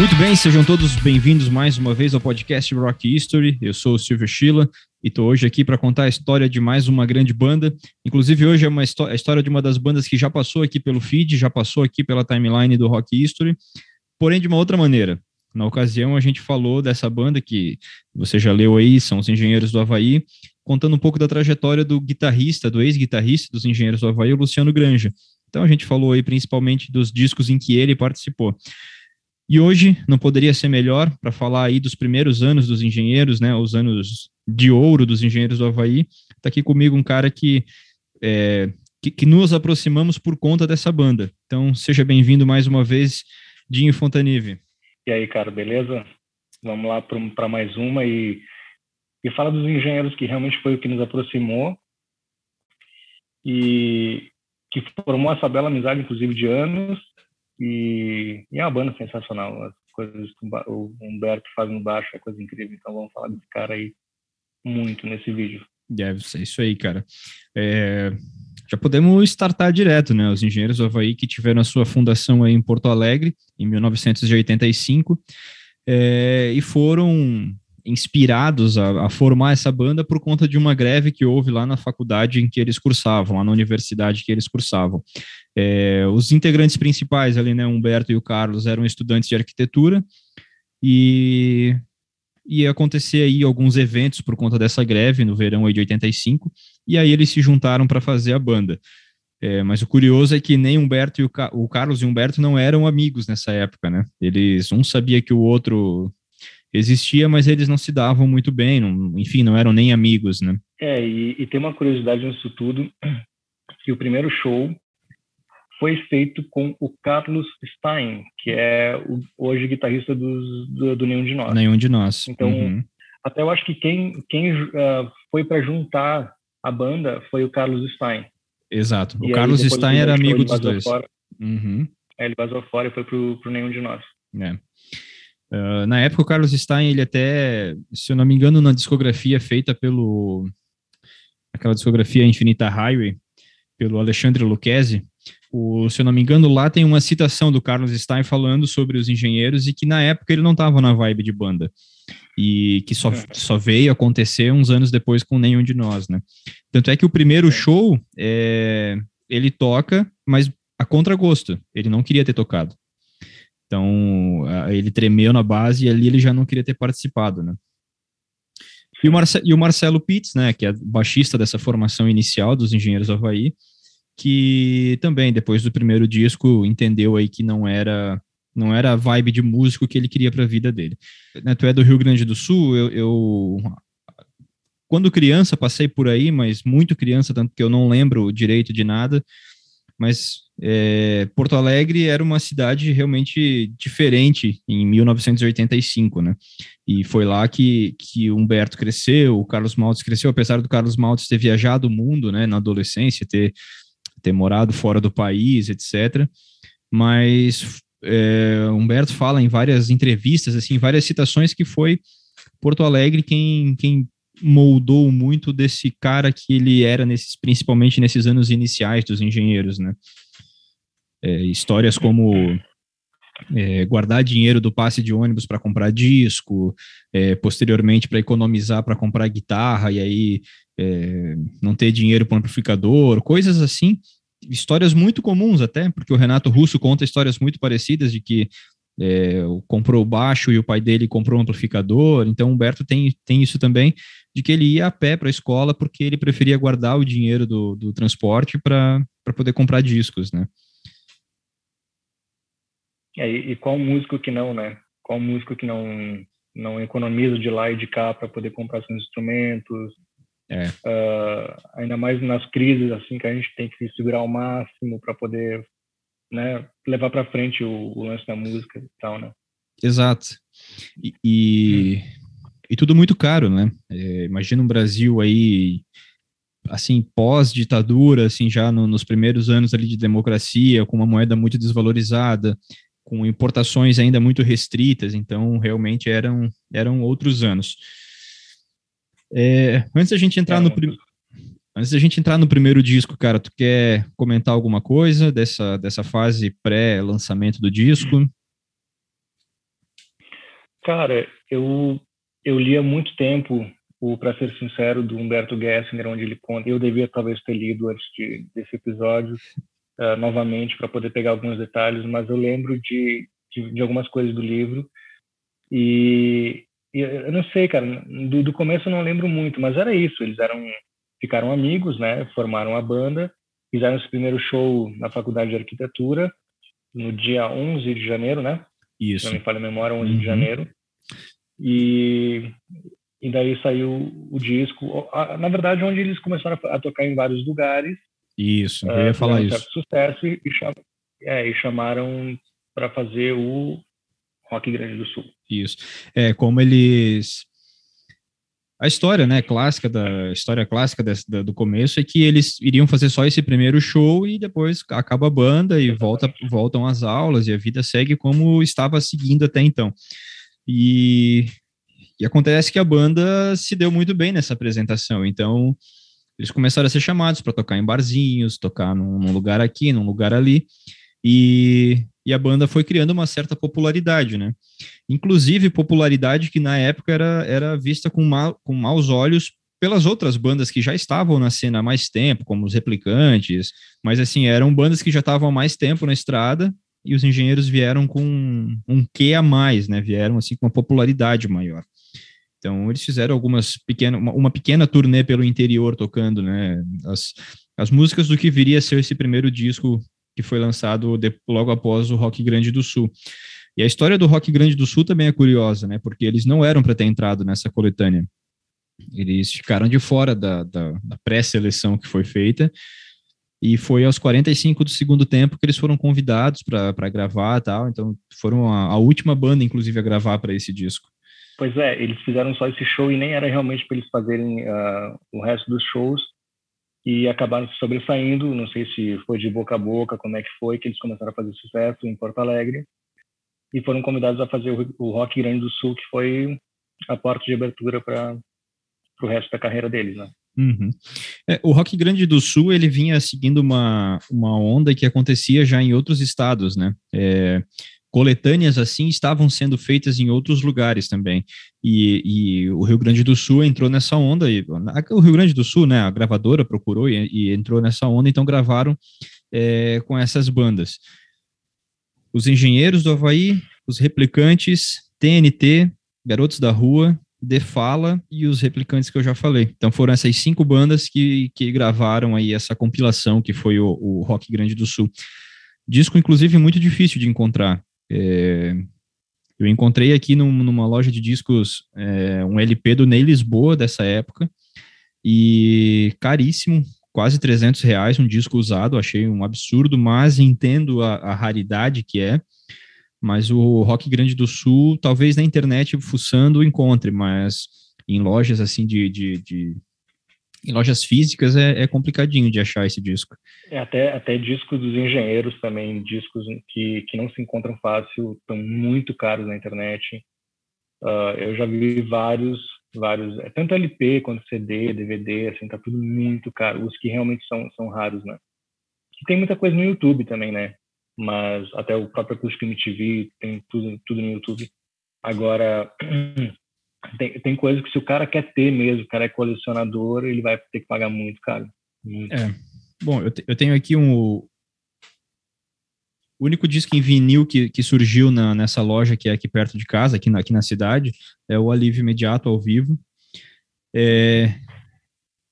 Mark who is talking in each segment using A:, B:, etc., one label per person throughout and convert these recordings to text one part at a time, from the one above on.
A: Muito bem, sejam todos bem-vindos mais uma vez ao podcast Rock History. Eu sou o Silvio Schilla e estou hoje aqui para contar a história de mais uma grande banda. Inclusive, hoje é uma a história de uma das bandas que já passou aqui pelo feed, já passou aqui pela timeline do Rock History, porém de uma outra maneira. Na ocasião, a gente falou dessa banda que você já leu aí, são os Engenheiros do Havaí, contando um pouco da trajetória do guitarrista, do ex-guitarrista dos Engenheiros do Havaí, o Luciano Granja. Então, a gente falou aí principalmente dos discos em que ele participou. E hoje não poderia ser melhor para falar aí dos primeiros anos dos engenheiros, né, os anos de ouro dos engenheiros do Havaí. Está aqui comigo um cara que, é, que, que, nos aproximamos por conta dessa banda. Então, seja bem-vindo mais uma vez, Dinho Fontanive.
B: E aí, cara, beleza? Vamos lá para mais uma e, e fala dos engenheiros que realmente foi o que nos aproximou e que formou essa bela amizade, inclusive, de anos e, e é uma banda sensacional. As coisas que o Humberto faz no baixo é coisa incrível. Então vamos falar desse cara aí muito nesse vídeo.
A: Deve ser isso aí, cara. É, já podemos startar direto, né? Os engenheiros do Havaí que tiveram a sua fundação aí em Porto Alegre, em 1985, é, e foram inspirados a, a, formar essa banda por conta de uma greve que houve lá na faculdade em que eles cursavam, lá na universidade que eles cursavam. É, os integrantes principais ali, né, Humberto e o Carlos, eram estudantes de arquitetura e ia acontecer aí alguns eventos por conta dessa greve no verão de 85, e aí eles se juntaram para fazer a banda. É, mas o curioso é que nem Humberto e o, o Carlos e Humberto não eram amigos nessa época, né? Eles um sabia que o outro existia, mas eles não se davam muito bem, não, enfim, não eram nem amigos, né?
B: É, e, e, tem uma curiosidade nisso tudo, que o primeiro show foi feito com o Carlos Stein, que é o, hoje guitarrista do, do, do, Nenhum de Nós.
A: Nenhum de Nós.
B: Então, uhum. até eu acho que quem, quem uh, foi para juntar a banda foi o Carlos Stein.
A: Exato. O e Carlos aí, Stein era amigo dos dois.
B: Fora. Uhum. É, ele vazou fora e foi pro, pro Nenhum de Nós.
A: É. Uh, na época, o Carlos Stein, ele até, se eu não me engano, na discografia feita pelo. aquela discografia Infinita Highway, pelo Alexandre Lucchesi, o, se eu não me engano, lá tem uma citação do Carlos Stein falando sobre os engenheiros e que na época ele não estava na vibe de banda. E que só, só veio acontecer uns anos depois com nenhum de nós, né? Tanto é que o primeiro show, é, ele toca, mas a contragosto. Ele não queria ter tocado. Então, ele tremeu na base e ali ele já não queria ter participado, né? E o, Marce e o Marcelo Pitts, né, que é baixista dessa formação inicial dos Engenheiros do Havaí, que também, depois do primeiro disco, entendeu aí que não era não era a vibe de músico que ele queria para a vida dele. Né, tu é do Rio Grande do Sul, eu, eu, quando criança passei por aí, mas muito criança, tanto que eu não lembro direito de nada, mas é, Porto Alegre era uma cidade realmente diferente em 1985, né? E foi lá que, que Humberto cresceu, o Carlos Maltes cresceu, apesar do Carlos Maltes ter viajado o mundo, né, na adolescência, ter, ter morado fora do país, etc. Mas é, Humberto fala em várias entrevistas, assim, várias citações que foi Porto Alegre quem, quem moldou muito desse cara que ele era nesses, principalmente nesses anos iniciais dos engenheiros, né? É, histórias como é, guardar dinheiro do passe de ônibus para comprar disco, é, posteriormente para economizar para comprar guitarra e aí é, não ter dinheiro para amplificador, coisas assim, histórias muito comuns até, porque o Renato Russo conta histórias muito parecidas de que é, comprou baixo e o pai dele comprou um amplificador, então Humberto tem, tem isso também, de que ele ia a pé para a escola porque ele preferia guardar o dinheiro do, do transporte para poder comprar discos, né?
B: É, e, qual músico que não, né? Qual músico que não não economiza de lá e de cá para poder comprar seus instrumentos? É. Uh, ainda mais nas crises assim que a gente tem que se segurar ao máximo para poder né, levar para frente o, o, lance da música e tal, né?
A: Exato. E, e, hum. E tudo muito caro, né? É, imagina um Brasil aí assim, pós-ditadura, assim, já no, nos primeiros anos ali de democracia, com uma moeda muito desvalorizada, com importações ainda muito restritas, então realmente eram, eram outros anos. É, antes da gente entrar é, no antes da gente entrar no primeiro disco, cara, tu quer comentar alguma coisa dessa, dessa fase pré-lançamento do disco?
B: Cara, eu, eu li há muito tempo o Para Ser Sincero, do Humberto Gessinger, onde ele conta. Eu devia talvez ter lido antes de, desse episódio uh, novamente para poder pegar alguns detalhes, mas eu lembro de, de, de algumas coisas do livro. E, e, eu não sei, cara, do, do começo eu não lembro muito, mas era isso. Eles eram ficaram amigos, né? Formaram a banda, fizeram esse primeiro show na Faculdade de Arquitetura no dia 11 de janeiro, né?
A: Isso.
B: Se não me falha a memória, 11 uhum. de janeiro. E, e daí saiu o disco. Na verdade, onde eles começaram a tocar em vários lugares.
A: Isso, eu ia uh, falar um isso.
B: sucesso e, cham, é, e chamaram para fazer o Rock Grande do Sul.
A: Isso. É, como eles a história, né, clássica da história clássica desse, da, do começo é que eles iriam fazer só esse primeiro show e depois acaba a banda e volta, voltam as aulas e a vida segue como estava seguindo até então. E, e acontece que a banda se deu muito bem nessa apresentação, então eles começaram a ser chamados para tocar em barzinhos, tocar num, num lugar aqui, num lugar ali, e e a banda foi criando uma certa popularidade, né? Inclusive popularidade que na época era, era vista com, mal, com maus olhos pelas outras bandas que já estavam na cena há mais tempo, como os Replicantes, mas assim, eram bandas que já estavam há mais tempo na estrada e os engenheiros vieram com um, quê a mais, né? Vieram assim com uma popularidade maior. Então, eles fizeram algumas pequenas, uma, uma, pequena turnê pelo interior tocando, né? As, as músicas do que viria a ser esse primeiro disco que foi lançado de, logo após o Rock Grande do Sul. E a história do Rock Grande do Sul também é curiosa, né? Porque eles não eram para ter entrado nessa coletânea. Eles ficaram de fora da, da, da pré-seleção que foi feita. E foi aos 45 do segundo tempo que eles foram convidados para gravar tal. Então, foram a, a última banda, inclusive, a gravar para esse disco.
B: Pois é, eles fizeram só esse show e nem era realmente para eles fazerem uh, o resto dos shows e acabaram se sobressaindo. Não sei se foi de boca a boca, como é que foi, que eles começaram a fazer sucesso em Porto Alegre e foram convidados a fazer o, o Rock Grande do Sul, que foi a porta de abertura para o resto da carreira deles, né?
A: Uhum. É, o Rock Grande do Sul ele vinha seguindo uma, uma onda que acontecia já em outros estados, né? É, coletâneas assim estavam sendo feitas em outros lugares também. E, e, o Rio Grande do Sul entrou nessa onda. E, o Rio Grande do Sul, né, a gravadora procurou e, e entrou nessa onda, então gravaram é, com essas bandas. Os Engenheiros do Havaí, os Replicantes, TNT, Garotos da Rua, De Fala e os Replicantes que eu já falei. Então foram essas cinco bandas que, que gravaram aí essa compilação que foi o, o Rock Grande do Sul. Disco, inclusive, muito difícil de encontrar. É, eu encontrei aqui num, numa loja de discos é, um LP do Ney Lisboa dessa época e caríssimo, quase 300 reais, um disco usado, achei um absurdo, mas entendo a, a raridade que é. Mas o Rock Grande do Sul, talvez na internet fuçando encontre, mas em lojas assim de, de, de em lojas físicas é, é, complicadinho de achar esse disco.
B: É, até, até discos dos engenheiros também, discos que, que não se encontram fácil, estão muito caros na internet. Uh, eu já vi vários, vários, é, tanto LP quanto CD, DVD, assim, tá tudo muito caro. Os que realmente são, são raros, né? E tem muita coisa no YouTube também, né? Mas até o próprio Acústico MTV tem tudo, tudo no YouTube. Agora, tem, tem coisas que se o cara quer ter mesmo, o cara é colecionador, ele vai ter que pagar muito caro. Muito.
A: É. Bom, eu, te, eu tenho aqui um. O único disco em vinil que, que surgiu na, nessa loja que é aqui perto de casa, aqui na, aqui na cidade, é o Alívio Imediato ao vivo. É,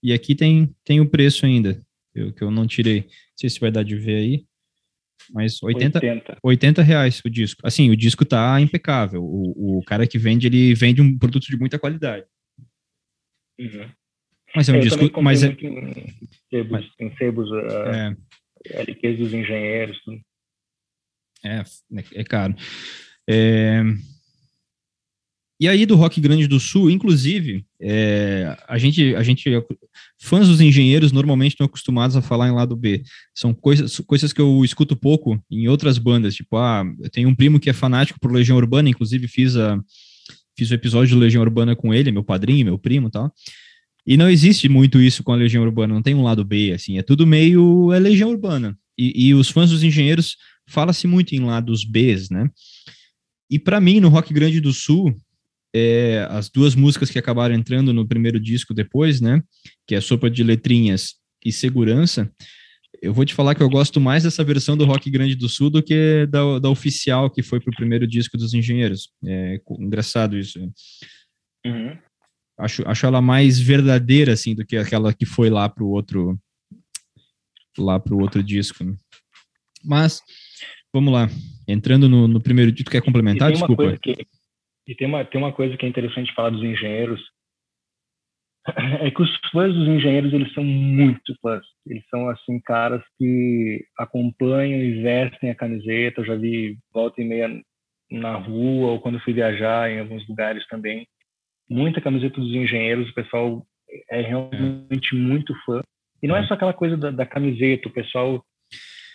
A: e aqui tem, tem o preço ainda, eu, que eu não tirei. Não sei se vai dar de ver aí. Mas 80, 80. 80 reais o disco. Assim, o disco tá impecável. O, o cara que vende, ele vende um produto de muita qualidade.
B: Uhum.
A: Mas é um eu disco. Mas é.
B: Em sebos, mas, em sebos uh, é. LPs dos engenheiros. Tudo.
A: É, é caro. É, e aí do Rock Grande do Sul, inclusive, é, a gente, a gente, fãs dos engenheiros normalmente estão acostumados a falar em lado B. São coisas, coisas que eu escuto pouco em outras bandas. Tipo, ah, eu tenho um primo que é fanático por Legião Urbana, inclusive fiz a fiz o episódio de Legião Urbana com ele, meu padrinho, meu primo, tal. E não existe muito isso com a Legião Urbana, não tem um lado B, assim, é tudo meio é Legião Urbana. E, e os fãs dos engenheiros fala-se muito em lados Bs, né? E para mim, no Rock Grande do Sul, é, as duas músicas que acabaram entrando no primeiro disco depois, né? Que é Sopa de Letrinhas e Segurança. Eu vou te falar que eu gosto mais dessa versão do Rock Grande do Sul do que da, da oficial que foi pro primeiro disco dos Engenheiros. É engraçado isso. Uhum. Acho, acho ela mais verdadeira, assim, do que aquela que foi lá pro outro lá pro outro disco. Né? Mas, vamos lá. Entrando no, no primeiro disco, quer complementar? Desculpa.
B: Que, e tem uma, tem uma coisa que é interessante falar dos engenheiros, é que os fãs dos engenheiros, eles são muito fãs. Eles são, assim, caras que acompanham e vestem a camiseta. Eu já vi volta e meia na rua ou quando fui viajar em alguns lugares também. Muita camiseta dos engenheiros, o pessoal é realmente muito fã. E não é só aquela coisa da, da camiseta, o pessoal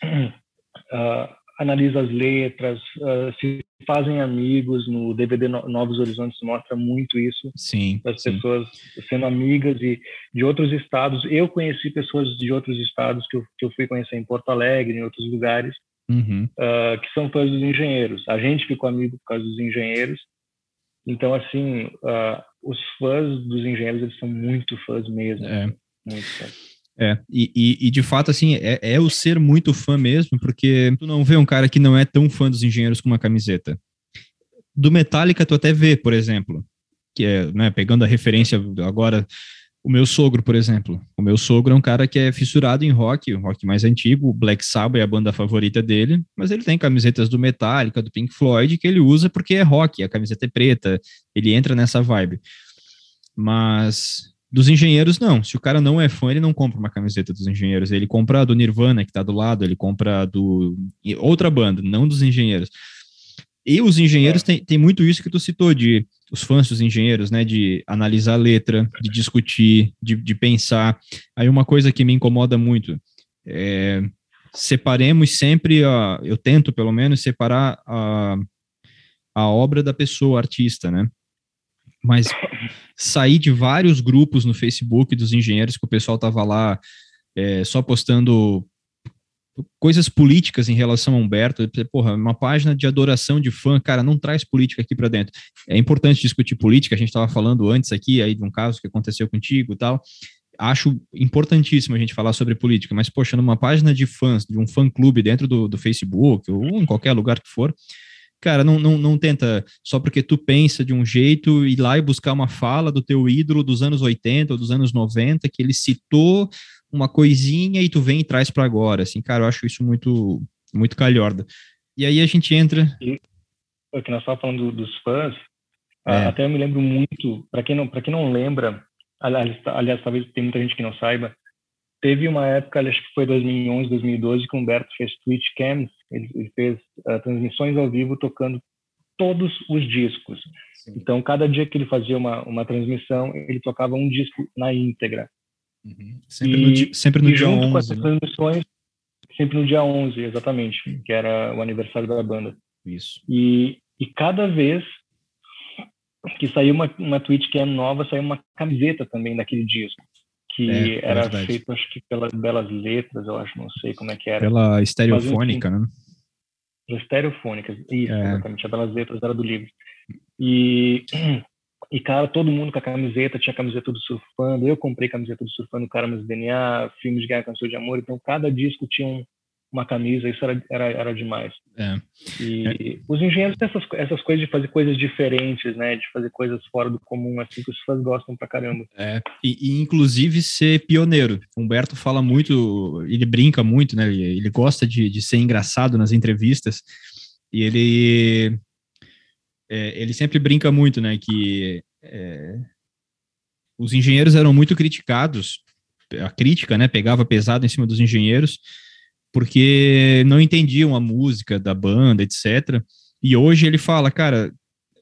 B: uh, analisa as letras, uh, se fazem amigos. No DVD Novos Horizontes mostra muito isso.
A: Sim. Sim.
B: pessoas sendo amigas e de outros estados. Eu conheci pessoas de outros estados que eu, que eu fui conhecer em Porto Alegre, em outros lugares,
A: uhum.
B: uh, que são fãs dos engenheiros. A gente ficou amigo por causa dos engenheiros. Então, assim, uh, os fãs dos engenheiros, eles são muito fãs mesmo.
A: É.
B: Muito fãs.
A: É, e, e, e, de fato, assim, é, é, o ser muito fã mesmo, porque tu não vê um cara que não é tão fã dos engenheiros com uma camiseta. Do Metallica, tu até vê, por exemplo, que é, né, pegando a referência agora, o meu sogro, por exemplo. O meu sogro é um cara que é fissurado em rock, o rock mais antigo, o Black Sabbath é a banda favorita dele, mas ele tem camisetas do Metallica, do Pink Floyd, que ele usa porque é rock, a camiseta é preta, ele entra nessa vibe. Mas dos engenheiros, não. Se o cara não é fã, ele não compra uma camiseta dos engenheiros. Ele compra a do Nirvana, que tá do lado, ele compra do. outra banda, não dos engenheiros. E os engenheiros é. tem, tem muito isso que tu citou, de os fãs dos engenheiros, né? De analisar a letra, de discutir, de, de pensar. Aí uma coisa que me incomoda muito é separemos sempre, a, eu tento pelo menos separar a, a obra da pessoa, artista, né? Mas saí de vários grupos no Facebook dos engenheiros que o pessoal tava lá é, só postando coisas políticas em relação a Humberto. Porra, uma página de adoração de fã, cara, não traz política aqui para dentro. É importante discutir política, a gente estava falando antes aqui aí de um caso que aconteceu contigo e tal. Acho importantíssimo a gente falar sobre política, mas, poxa, numa página de fãs, de um fã-clube dentro do, do Facebook ou em qualquer lugar que for, cara, não, não, não tenta só porque tu pensa de um jeito ir lá e buscar uma fala do teu ídolo dos anos 80 ou dos anos 90 que ele citou uma coisinha e tu vem e traz para agora, assim, cara, eu acho isso muito muito calhorda. E aí a gente entra
B: e, que nós estávamos falando dos fãs, é. até eu me lembro muito, para quem não para quem não lembra, aliás, aliás, talvez tem muita gente que não saiba, teve uma época, acho que foi 2011, 2012, que o Humberto fez Twitch Cams, ele, ele fez uh, transmissões ao vivo tocando todos os discos. Sim. Então, cada dia que ele fazia uma, uma transmissão, ele tocava um disco na íntegra.
A: Uhum. Sempre, e, no, dia, sempre no dia 11. Com essas
B: né? transmissões, sempre no dia 11, exatamente, que era o aniversário da banda.
A: Isso.
B: E, e cada vez que saiu uma, uma Twitch Cam nova, saiu uma camiseta também daquele disco que é, era verdade. feito, acho que pelas belas letras, eu acho, não sei como é que era.
A: Pela estereofônica, enfim,
B: né? Estereofônicas, isso, é. exatamente. A belas letras era do livro. E, e, cara, todo mundo com a camiseta, tinha a camiseta do Surfando, eu comprei camiseta do Surfando, cara, mas DNA, filmes de Guerra, Canção de Amor, então cada disco tinha um, uma camisa, isso era, era, era demais.
A: É.
B: E os engenheiros têm essas, essas coisas de fazer coisas diferentes, né? De fazer coisas fora do comum, assim, que os fãs gostam pra caramba.
A: É, e, e inclusive ser pioneiro. Humberto fala muito, ele brinca muito, né? Ele, ele gosta de, de ser engraçado nas entrevistas, e ele, é, ele sempre brinca muito, né? Que é, os engenheiros eram muito criticados, a crítica, né? Pegava pesado em cima dos engenheiros, porque não entendiam a música da banda, etc. E hoje ele fala, cara,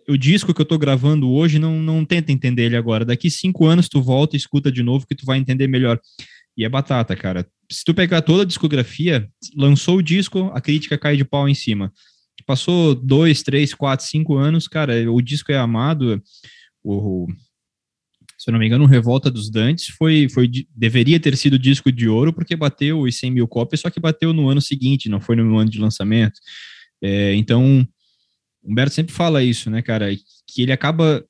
A: o disco que eu tô gravando hoje não, não tenta entender ele agora. Daqui cinco anos tu volta e escuta de novo que tu vai entender melhor. E é batata, cara. Se tu pegar toda a discografia, lançou o disco, a crítica cai de pau em cima. Passou dois, três, quatro, cinco anos, cara, o disco é amado. O, se eu não me engano, Revolta dos Dantes foi, foi deveria ter sido disco de ouro porque bateu os 100 mil cópias, só que bateu no ano seguinte, não foi no ano de lançamento. É, então, Humberto sempre fala isso, né, cara? Que ele acaba,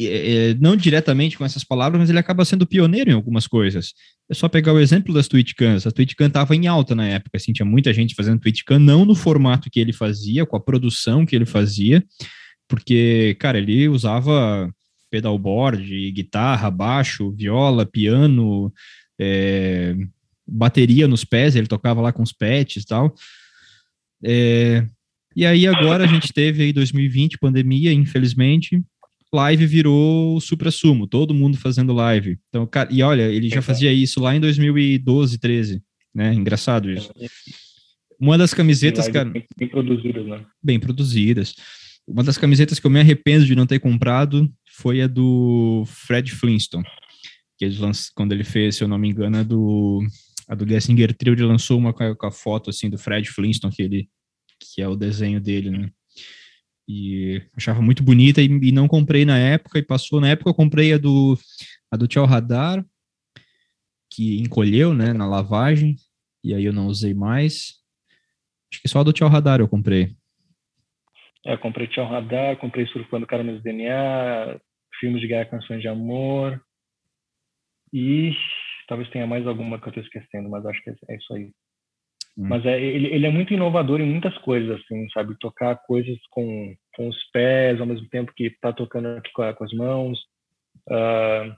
A: é, não diretamente com essas palavras, mas ele acaba sendo pioneiro em algumas coisas. É só pegar o exemplo das TwitchCams. A TwitchCam estava em alta na época, assim, tinha muita gente fazendo TwitchCam, não no formato que ele fazia, com a produção que ele fazia, porque, cara, ele usava pedalboard, guitarra, baixo, viola, piano, é, bateria nos pés, ele tocava lá com os pets e tal. É, e aí agora a gente teve aí 2020, pandemia, infelizmente, live virou o supra-sumo, todo mundo fazendo live. Então, cara, e olha, ele já fazia isso lá em 2012, 13, né? Engraçado isso. Uma das camisetas, cara.
B: Bem produzidas, né?
A: Bem produzidas. Uma das camisetas que eu me arrependo de não ter comprado foi a do Fred Flintstone, que ele lanç... quando ele fez, se eu não me engano, a do a do Gessinger Trio, ele lançou uma com a foto assim do Fred Flintstone que ele que é o desenho dele, né? E achava muito bonita e, e, não comprei na época, e passou na época eu comprei a do, a do Tchau Radar, que encolheu, né, na lavagem, e aí eu não usei mais. Acho que só a do Tchau Radar eu comprei.
B: É, eu comprei Tchau Radar, comprei Surfando Caramelos DNA, filmes de guerra, canções de amor, e talvez tenha mais alguma que eu estou esquecendo, mas acho que é isso aí. Hum. Mas é, ele, ele é muito inovador em muitas coisas, assim, sabe? Tocar coisas com, com os pés, ao mesmo tempo que tá tocando aqui com, com as mãos. Uh,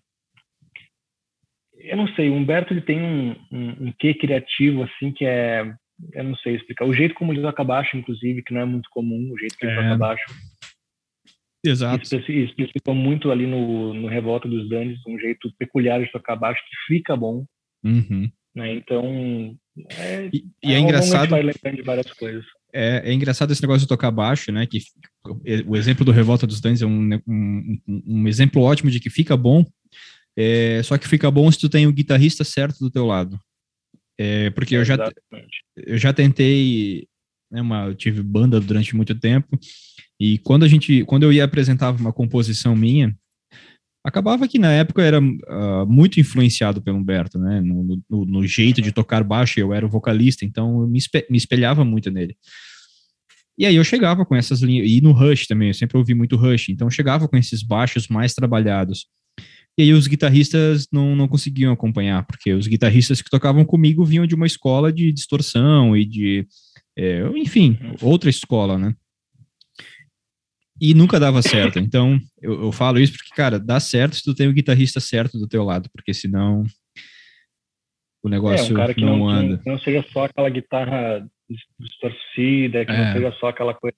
B: eu não sei, o Humberto ele tem um, um, um quê criativo, assim, que é... Eu não sei explicar. O jeito como ele toca baixo, inclusive, que não é muito comum, o jeito que ele é. toca baixo.
A: Exato.
B: Especificou muito ali no, no Revolta dos Danes, um jeito peculiar de tocar baixo que fica bom.
A: Uhum.
B: Né? Então, é,
A: e, e é, é engraçado. É, é, engraçado esse negócio de tocar baixo, né? Que o exemplo do Revolta dos Danes é um, um, um, exemplo ótimo de que fica bom. É, só que fica bom se tu tem o guitarrista certo do teu lado. É, porque eu já, eu já tentei, né, uma, eu tive banda durante muito tempo, e quando a gente, quando eu ia apresentar uma composição minha, acabava que na época era uh, muito influenciado pelo Humberto, né? No, no, no, jeito de tocar baixo, eu era o vocalista, então eu me, espe me espelhava muito nele. E aí eu chegava com essas linhas, e no Rush também, eu sempre ouvi muito Rush, então eu chegava com esses baixos mais trabalhados. E aí os guitarristas não, não conseguiam acompanhar, porque os guitarristas que tocavam comigo vinham de uma escola de distorção e de, é, enfim, outra escola, né? E nunca dava certo. Então, eu, eu, falo isso porque, cara, dá certo se tu tem o guitarrista certo do teu lado, porque senão o negócio é, um cara que não, não anda.
B: Que não seja só aquela guitarra distorcida, que é. não seja só aquela coisa.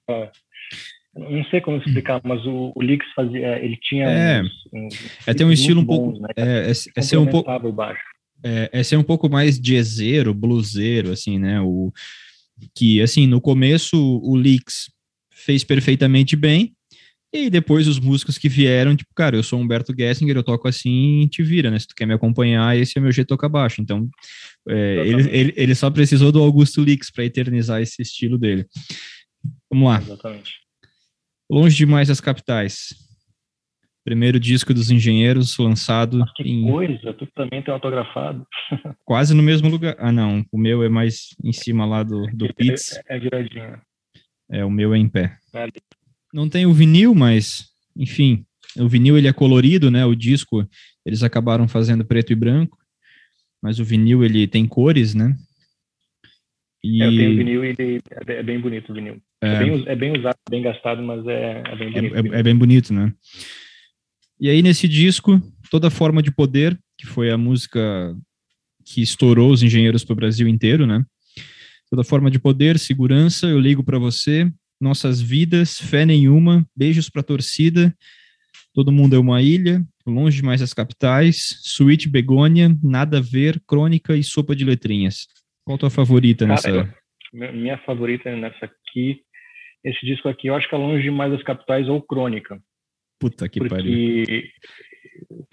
B: Não sei como explicar, mas o, o Lix fazia, ele tinha
A: é, uns, uns é ter um estilo um pouco, né? é, é, é ser um pouco é, é ser um pouco mais jazzeiro, bluseiro, assim, né? O que assim no começo o Lix fez perfeitamente bem. E depois os músicos que vieram, tipo, cara, eu sou Humberto Gessinger, eu toco assim, te vira, né? Se tu quer me acompanhar, esse é meu jeito de tocar baixo. Então, é, ele, ele, ele, só precisou do Augusto Lix para eternizar esse estilo dele. Vamos lá.
B: Exatamente.
A: Longe demais das capitais. Primeiro disco dos engenheiros, lançado
B: que em... coisa, tu também tem autografado.
A: Quase no mesmo lugar. Ah, não, o meu é mais em cima lá do, do é.
B: É, é viradinho.
A: É, o meu é em pé. Não tem o vinil, mas, enfim, o vinil ele é colorido, né? O disco eles acabaram fazendo preto e branco, mas o vinil ele tem cores, né?
B: E... É, eu tenho o vinil e ele é bem bonito o vinil. É, é, bem, é bem, usado, bem gastado, mas é, é bem é, bonito.
A: É, é, bem bonito, né? E aí nesse disco, toda forma de poder, que foi a música que estourou os engenheiros para o Brasil inteiro, né? Toda forma de poder, segurança, eu ligo para você, nossas vidas, fé nenhuma, beijos para a torcida, todo mundo é uma ilha, longe demais das capitais, suíte begônia, nada a ver, crônica e sopa de letrinhas. Qual a tua favorita nessa?
B: Minha favorita nessa aqui, esse disco aqui, eu acho que é longe demais das capitais ou crônica.
A: Puta que porque... pariu.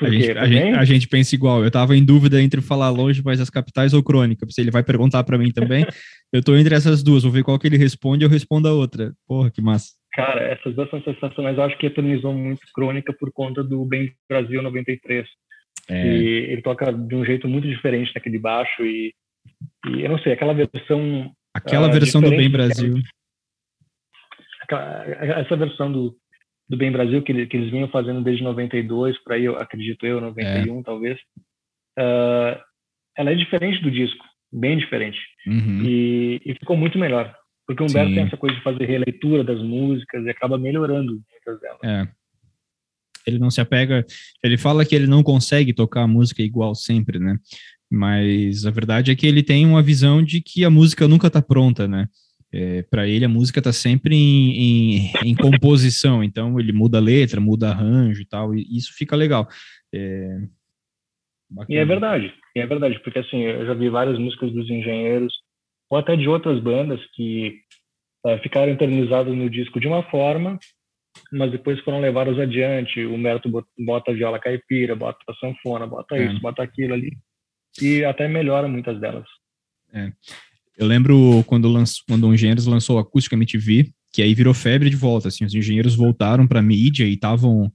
A: A gente, a, gente, a gente, pensa igual. Eu tava em dúvida entre falar longe mais as capitais ou crônica. Se ele vai perguntar para mim também, eu tô entre essas duas. Vou ver qual que ele responde e eu respondo a outra. Porra, que massa.
B: Cara, essas duas são sensacionais. Eu acho que eternizou muito crônica por conta do Bem Brasil 93. É. E ele toca de um jeito muito diferente naquele baixo. E, e eu não sei, aquela versão.
A: Aquela uh, versão do Bem Brasil.
B: essa versão do, do Bem Brasil que, que eles vinham fazendo desde 92, por aí, eu acredito eu, 91 é. talvez, uh, ela é diferente do disco, bem diferente. Uhum. E, e, ficou muito melhor. Porque o Humberto Sim. tem essa coisa de fazer releitura das músicas e acaba melhorando muitas delas.
A: É. Ele não se apega. Ele fala que ele não consegue tocar a música igual sempre, né? Mas a verdade é que ele tem uma visão de que a música nunca está pronta, né? É, para ele a música está sempre em, em, em, composição, então ele muda a letra, muda arranjo e tal, e isso fica legal. É,
B: e é verdade, e é verdade, porque assim, eu já vi várias músicas dos engenheiros, ou até de outras bandas que é, ficaram eternizadas no disco de uma forma, mas depois foram levadas adiante. O Merto bota a viola caipira, bota a sanfona, bota é. isso, bota aquilo ali, e até melhora muitas delas.
A: É. Eu lembro quando, lançou, quando o Engenheiros lançou o Acústica MTV, que aí virou febre de volta, assim, os engenheiros voltaram para mídia e estavam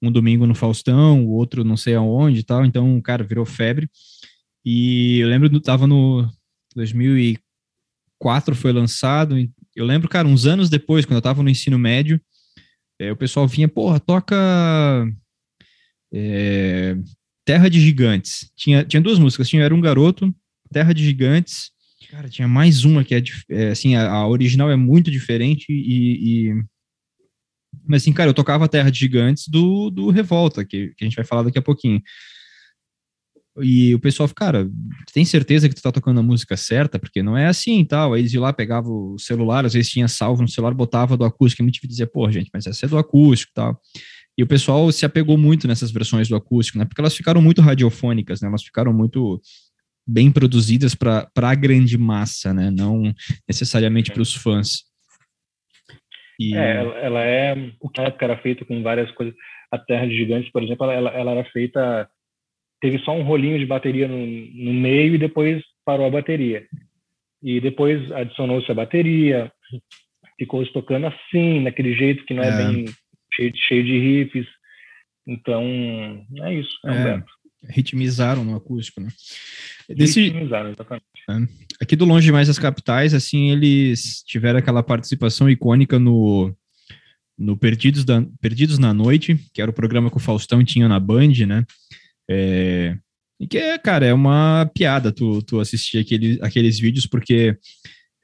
A: um domingo no Faustão, o outro não sei aonde e tal, então, cara, virou febre. E eu lembro, tava no 2004 foi lançado, eu lembro, cara, uns anos depois, quando eu tava no ensino médio, é, o pessoal vinha, porra, toca é, Terra de Gigantes. Tinha, tinha duas músicas, tinha Era um Garoto, Terra de Gigantes, cara, tinha mais uma que é, é assim, a, a, original é muito diferente e, e mas assim, cara, eu tocava Terra de Gigantes do, do Revolta, que, que a gente vai falar daqui a pouquinho. E o pessoal cara, tem certeza que tu tá tocando a música certa? Porque não é assim tal. Aí eles iam lá, pegavam o celular, às vezes tinha salvo no celular, botava do acústico, e me dizia, pô, gente, mas essa é do acústico tal. E o pessoal se apegou muito nessas versões do acústico, né? Porque elas ficaram muito radiofônicas, né? Elas ficaram muito bem produzidas para a grande massa, né? Não necessariamente para os fãs.
B: E... É, ela, é o que era feito com várias coisas. A Terra de Gigantes, por exemplo, ela, ela era feita teve só um rolinho de bateria no, no meio e depois parou a bateria. E depois adicionou-se a bateria, ficou tocando assim, naquele jeito que não é, é. bem cheio, cheio, de riffs. Então, é isso. É, é
A: ritmizaram no acústico, né? Desse,
B: ritmizaram, exatamente. É.
A: Aqui do Longe Mais das Capitais, assim, eles tiveram aquela participação icônica no, no Perdidos, da, Perdidos na Noite, que era o programa que o Faustão tinha na Band, né? É, e que, é, cara, é uma piada tu, tu assistir aquele, aqueles vídeos, porque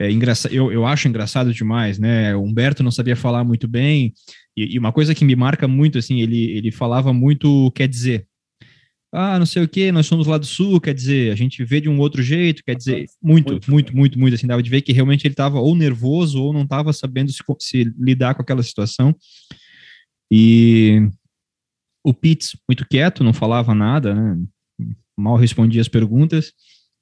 A: é engraçado, eu, eu acho engraçado demais, né? O Humberto não sabia falar muito bem, e, e, uma coisa que me marca muito, assim, ele, ele falava muito, quer dizer, ah, não sei o que, nós somos lá do sul, quer dizer, a gente vê de um outro jeito, quer dizer, muito, muito, muito, muito, muito assim, dava de ver que realmente ele estava ou nervoso ou não estava sabendo se, se, lidar com aquela situação. E o Pitts, muito quieto, não falava nada, né? Mal respondia as perguntas.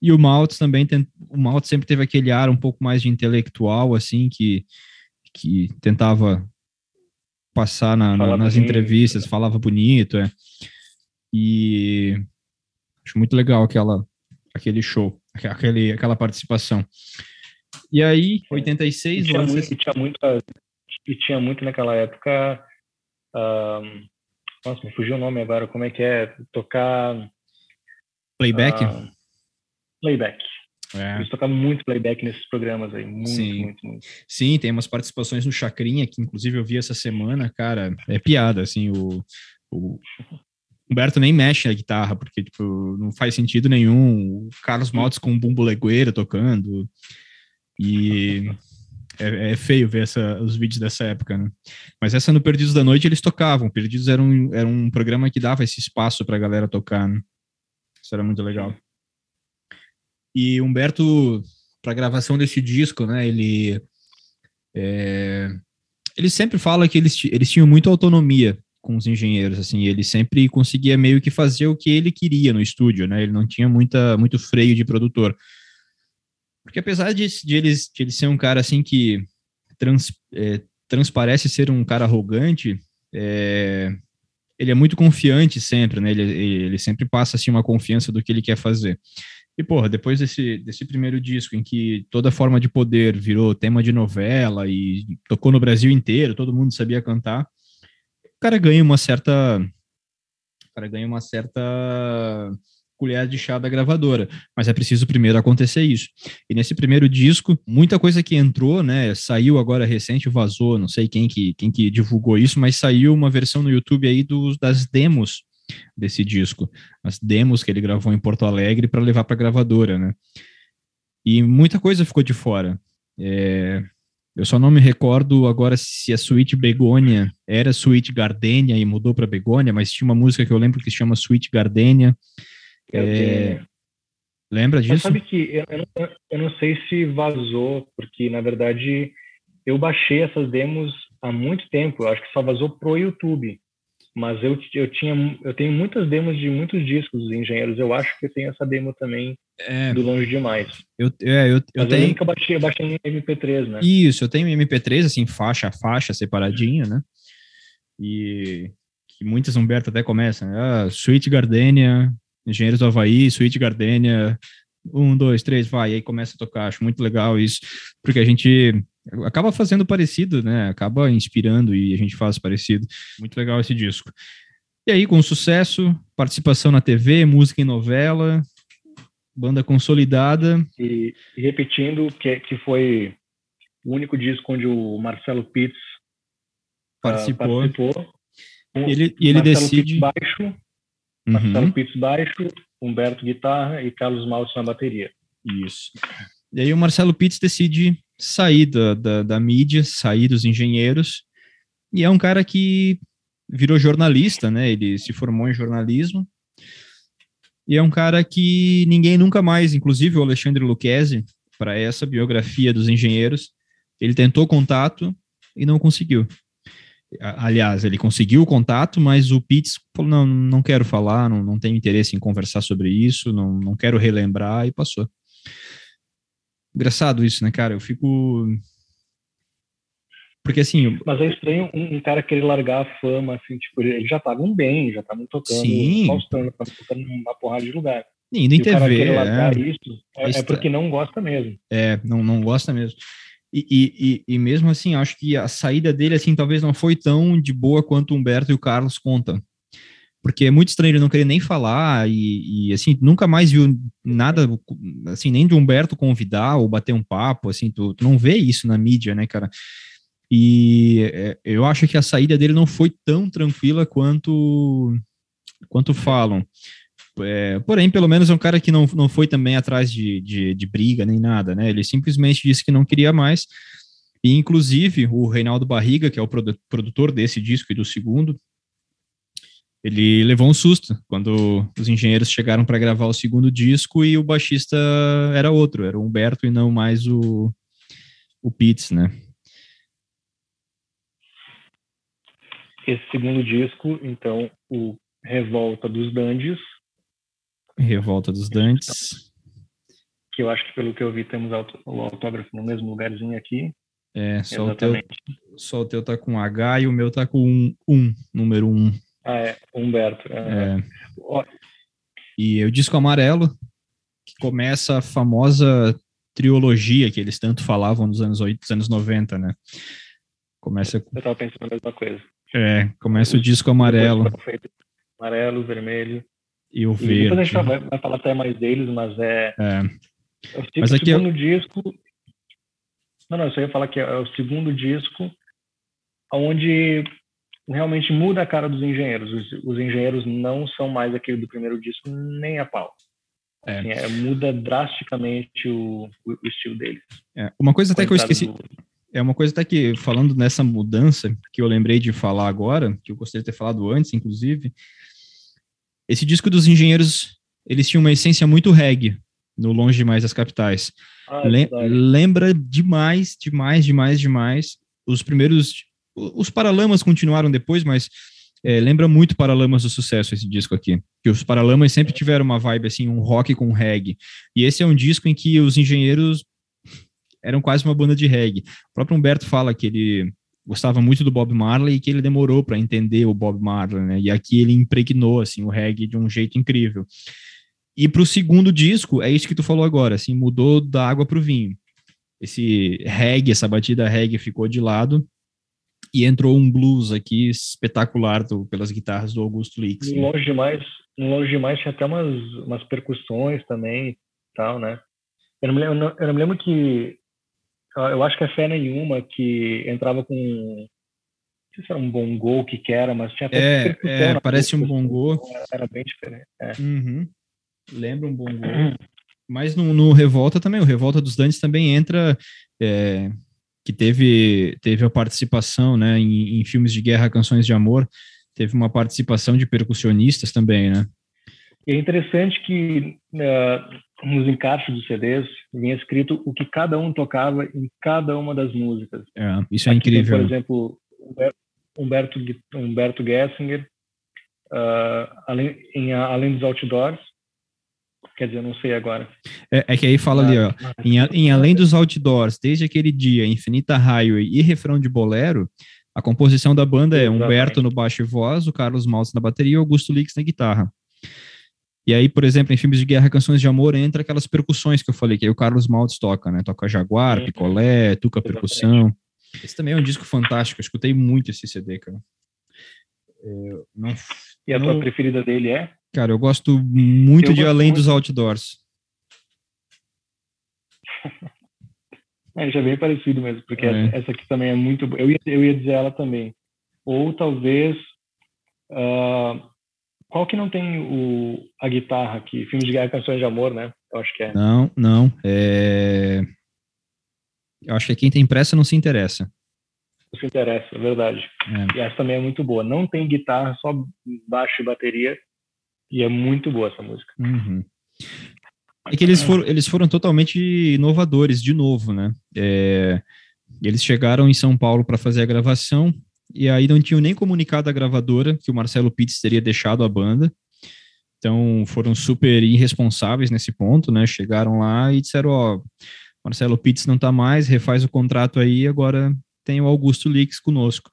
A: E o Maltz também, tem, o Maltz sempre teve aquele ar um pouco mais de intelectual, assim, que, que tentava passar na, na, nas entrevistas, falava bonito, é. E acho muito legal aquela, aquele show, aquele, aquela participação. E aí, 86...
B: E tinha, muito, e tinha, muito, e tinha muito naquela época... Um, nossa, me fugiu o nome agora. Como é que é? Tocar...
A: Playback? Uh,
B: playback. É. Eles tocavam muito playback nesses programas aí, muito,
A: Sim.
B: muito, muito.
A: Sim, tem umas participações no Chacrinha, que inclusive eu vi essa semana, cara, é piada, assim, o, o Humberto nem mexe na guitarra, porque, tipo, não faz sentido nenhum. O Carlos Maltes com um bumbo legueira tocando. E é, é, feio ver essa, os vídeos dessa época, né? Mas essa no Perdidos da Noite eles tocavam. Perdidos era um, era um programa que dava esse espaço pra galera tocar, né? Isso era muito legal. E Humberto, pra gravação desse disco, né, ele... É, ele sempre fala que eles, eles tinham muita autonomia com os engenheiros, assim, ele sempre conseguia meio que fazer o que ele queria no estúdio, né? Ele não tinha muita, muito freio de produtor. Porque apesar de, de, ele, de ele ser um cara, assim, que trans, é, transparece ser um cara arrogante, é, ele é muito confiante sempre, né? Ele, ele sempre passa, assim, uma confiança do que ele quer fazer. E, porra, depois desse, desse primeiro disco, em que toda forma de poder virou tema de novela e tocou no Brasil inteiro, todo mundo sabia cantar, cara ganha uma certa. O cara ganha uma certa colher de chá da gravadora, mas é preciso primeiro acontecer isso. E nesse primeiro disco, muita coisa que entrou, né, saiu agora recente, vazou, não sei quem que, quem que divulgou isso, mas saiu uma versão no YouTube aí dos, das demos desse disco, as demos que ele gravou em Porto Alegre para levar para a gravadora, né? E muita coisa ficou de fora. É, eu só não me recordo agora se a Suite Begônia era Suite Gardenia e mudou para Begônia, mas tinha uma música que eu lembro que se chama Suite Gardenia. É, lembra disso? Mas
B: sabe que eu, eu, não, eu não sei se vazou, porque na verdade eu baixei essas demos há muito tempo. Eu acho que só vazou pro YouTube mas eu, eu tinha eu tenho muitas demos de muitos discos dos engenheiros eu acho que eu tenho essa demo também é, do longe demais
A: eu é, eu, eu tenho
B: que eu baixei eu baixei em MP3 né
A: isso eu tenho MP3 assim faixa a faixa separadinha né e que muitas Humberto até começam né? ah, Sweet Gardenia Engenheiros do Havaí Sweet Gardenia um, dois, três, vai, e aí começa a tocar. Acho muito legal isso, porque a gente acaba fazendo parecido, né? Acaba inspirando e a gente faz parecido. Muito legal esse disco. E aí, com sucesso, participação na TV, música em novela, banda consolidada.
B: E, e repetindo que, que foi o único disco onde o Marcelo Pitts
A: participou. Uh,
B: participou.
A: Ele, e ele Marcelo decide.
B: Pitts baixo, uhum. Marcelo Pitts baixo, Humberto guitarra e Carlos Maltz na bateria.
A: Isso. E aí o Marcelo Pitts decide sair da, da, da, mídia, sair dos engenheiros, e é um cara que virou jornalista, né? Ele se formou em jornalismo, e é um cara que ninguém nunca mais, inclusive o Alexandre Lucchesi, para essa biografia dos engenheiros, ele tentou contato e não conseguiu. Aliás, ele conseguiu o contato, mas o Pitts falou: não, não quero falar, não, não tenho interesse em conversar sobre isso, não, não quero relembrar, e passou. Engraçado isso, né, cara? Eu fico. Porque assim.
B: Mas é estranho um, um cara querer largar a fama, assim, tipo, ele já estavam bem, já estavam tocando, Sim. Faustando, tocando numa porrada de lugar.
A: Indo em TV. O cara querer
B: largar é, isso é, é, porque não gosta mesmo.
A: É, não, não gosta mesmo. E, e, e, mesmo assim, acho que a saída dele, assim, talvez não foi tão de boa quanto o Humberto e o Carlos contam. Porque é muito estranho ele não querer nem falar e, e, assim, nunca mais viu nada, assim, nem de Humberto convidar ou bater um papo, assim, tu, tu não vê isso na mídia, né, cara? E é, eu acho que a saída dele não foi tão tranquila quanto, quanto falam. É, porém, pelo menos é um cara que não, não foi também atrás de, de, de, briga nem nada, né? Ele simplesmente disse que não queria mais. E, inclusive, o Reinaldo Barriga, que é o produtor desse disco e do segundo, ele levou um susto quando os engenheiros chegaram para gravar o segundo disco e o baixista era outro, era o Humberto e não mais o, o Pitts, né?
B: Esse segundo disco, então, o Revolta dos Dandies,
A: Revolta dos Dantes.
B: Que eu acho que, pelo que eu vi, temos o autógrafo no mesmo lugarzinho aqui.
A: É, só o, teu, só o teu tá com H e o meu tá com um, um número 1. Um.
B: Ah, é, Humberto. É.
A: é. E o disco amarelo, que começa a famosa trilogia que eles tanto falavam nos anos 80, anos 90, né? Começa...
B: Eu tava pensando a mesma coisa.
A: É, começa o disco amarelo.
B: Amarelo, vermelho.
A: E o verde.
B: depois a gente vai, vai, falar até mais deles, mas é. é.
A: é mas aqui
B: o segundo eu... disco. Não, não, eu só ia falar que é o segundo disco onde realmente muda a cara dos engenheiros. Os, os engenheiros não são mais aquele do primeiro disco, nem a pau. É. Assim, é, muda drasticamente o, o, o estilo deles.
A: É. Uma coisa até que eu esqueci. Do... É uma coisa até que, falando nessa mudança, que eu lembrei de falar agora, que eu gostaria de ter falado antes, inclusive, esse disco dos engenheiros, eles tinham uma essência muito reggae, no Longe Demais das Capitais. Ah, é lembra demais, demais, demais, demais. Os primeiros. Os Paralamas continuaram depois, mas é, lembra muito Paralamas do Sucesso esse disco aqui. Que os Paralamas sempre tiveram uma vibe assim, um rock com reggae. E esse é um disco em que os engenheiros eram quase uma banda de reggae. O próprio Humberto fala que ele gostava muito do Bob Marley e que ele demorou para entender o Bob Marley, né? E aqui ele impregnou assim o reggae de um jeito incrível. E para o segundo disco é isso que tu falou agora, assim mudou da água para o vinho. Esse reggae, essa batida reggae ficou de lado e entrou um blues aqui espetacular do, pelas guitarras do Augusto Lix.
B: Né? Longe demais, longe demais tinha até umas, umas percussões também, tal, né? Eu não, me lembro, eu não me lembro que eu acho que é fé nenhuma que entrava com não sei se era um bongô que que era, mas tinha
A: até é, é parece um bongô.
B: Era, era bem diferente. É.
A: Uhum. Lembra um bongô. Mas no, no, Revolta também, o Revolta dos Dantes também entra, é, que teve, teve a participação né, em, em, filmes de guerra, canções de amor, teve uma participação de percussionistas também, né?
B: É interessante que uh, nos encaixes dos CDs vinha escrito o que cada um tocava em cada uma das músicas.
A: É, isso é Aqui incrível.
B: Tem, por exemplo, Humberto, Humberto Gessinger, uh, além, em, além dos outdoors, Quer dizer, eu não sei agora.
A: É, é que aí fala ali, ó, ah, em, em, além dos outdoors, desde aquele dia, Infinita Highway e refrão de bolero, a composição da banda é Humberto no baixo e voz, o Carlos Maltz na bateria e o Augusto Lix na guitarra. E aí, por exemplo, em filmes de guerra, canções de amor, entra aquelas percussões que eu falei, que aí o Carlos Maltz toca, né? Toca jaguar, picolé, tuca percussão. Esse também é um disco fantástico, eu escutei muito esse CD, cara.
B: É, não, e a não... tua preferida dele é?
A: Cara, eu gosto muito eu de Além muito. dos Outdoors.
B: é, já é bem parecido mesmo, porque é. essa aqui também é muito boa. Eu ia, eu ia dizer ela também. Ou talvez. Uh, qual que não tem o, a guitarra aqui? Filmes de guerra canções de amor, né? Eu acho que é.
A: Não, não. É... Eu acho que quem tem pressa não se interessa.
B: Não se interessa, é verdade. É. E essa também é muito boa. Não tem guitarra, só baixo e bateria. E é muito boa essa música.
A: Uhum. É que eles foram, eles foram totalmente inovadores, de novo, né? É, eles chegaram em São Paulo para fazer a gravação, e aí não tinham nem comunicado à gravadora que o Marcelo Pitts teria deixado a banda. Então foram super irresponsáveis nesse ponto, né? Chegaram lá e disseram: Ó, Marcelo Pitts não tá mais, refaz o contrato aí, agora tem o Augusto Lix conosco.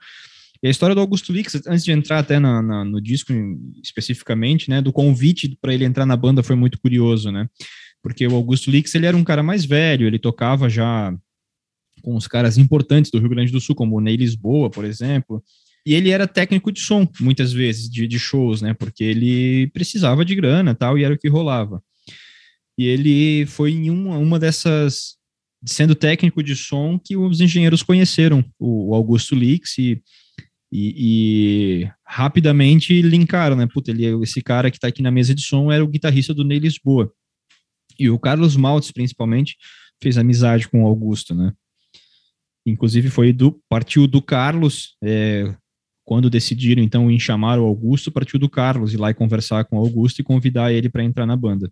A: E a história do Augusto Lix, antes de entrar até na, na, no disco especificamente, né, do convite para ele entrar na banda foi muito curioso, né? Porque o Augusto Lix, ele era um cara mais velho, ele tocava já com os caras importantes do Rio Grande do Sul, como o Ney Lisboa, por exemplo, e ele era técnico de som, muitas vezes, de, de shows, né? Porque ele precisava de grana tal, e era o que rolava. E ele foi em uma, uma dessas, sendo técnico de som, que os engenheiros conheceram o, Augusto Lix e e, e, rapidamente linkaram, né? Puta, ele, esse cara que tá aqui na mesa de som era o guitarrista do Ney Lisboa. E o Carlos Maltz, principalmente, fez amizade com o Augusto, né? Inclusive foi do partiu do Carlos, é, quando decidiram então em chamar o Augusto, partiu do Carlos ir lá e conversar com o Augusto e convidar ele para entrar na banda.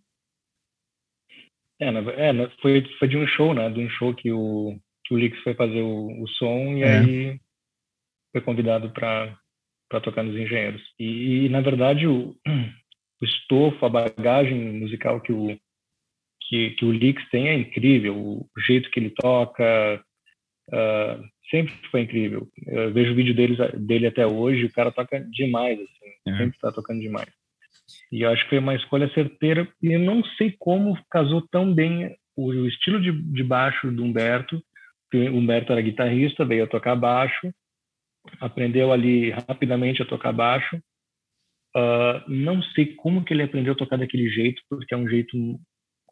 B: É, é, foi, foi de um show, né? De um show que o, que o Lix foi fazer o, o som e é. aí foi convidado para tocar nos Engenheiros. E, e na verdade, o, o, estofo, a bagagem musical que o, que, que o Lix tem é incrível. O jeito que ele toca uh, sempre foi incrível. Eu vejo o vídeo deles, dele até hoje, o cara toca demais, assim, é. sempre está tocando demais. E eu acho que foi uma escolha certeira. E eu não sei como casou tão bem o, o estilo de, de baixo do Humberto. O Humberto era guitarrista, veio a tocar baixo aprendeu ali rapidamente a tocar baixo. Uh, não sei como que ele aprendeu a tocar daquele jeito, porque é um jeito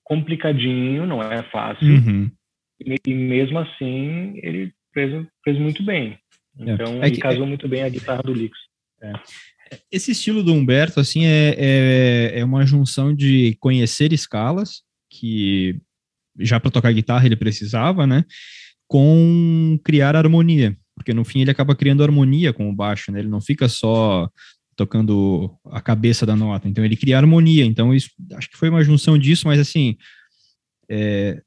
B: complicadinho, não é fácil. Uhum. E, e, mesmo assim, ele fez, fez muito bem. É. Então, é. É ele que, casou é... muito bem a guitarra do Lix.
A: É. Esse estilo do Humberto, assim, é, é, é uma junção de conhecer escalas, que já para tocar guitarra ele precisava, né? Com criar harmonia porque no fim ele acaba criando harmonia com o baixo, né? Ele não fica só tocando a cabeça da nota, então ele cria harmonia. Então isso, acho que foi uma junção disso, mas assim, é,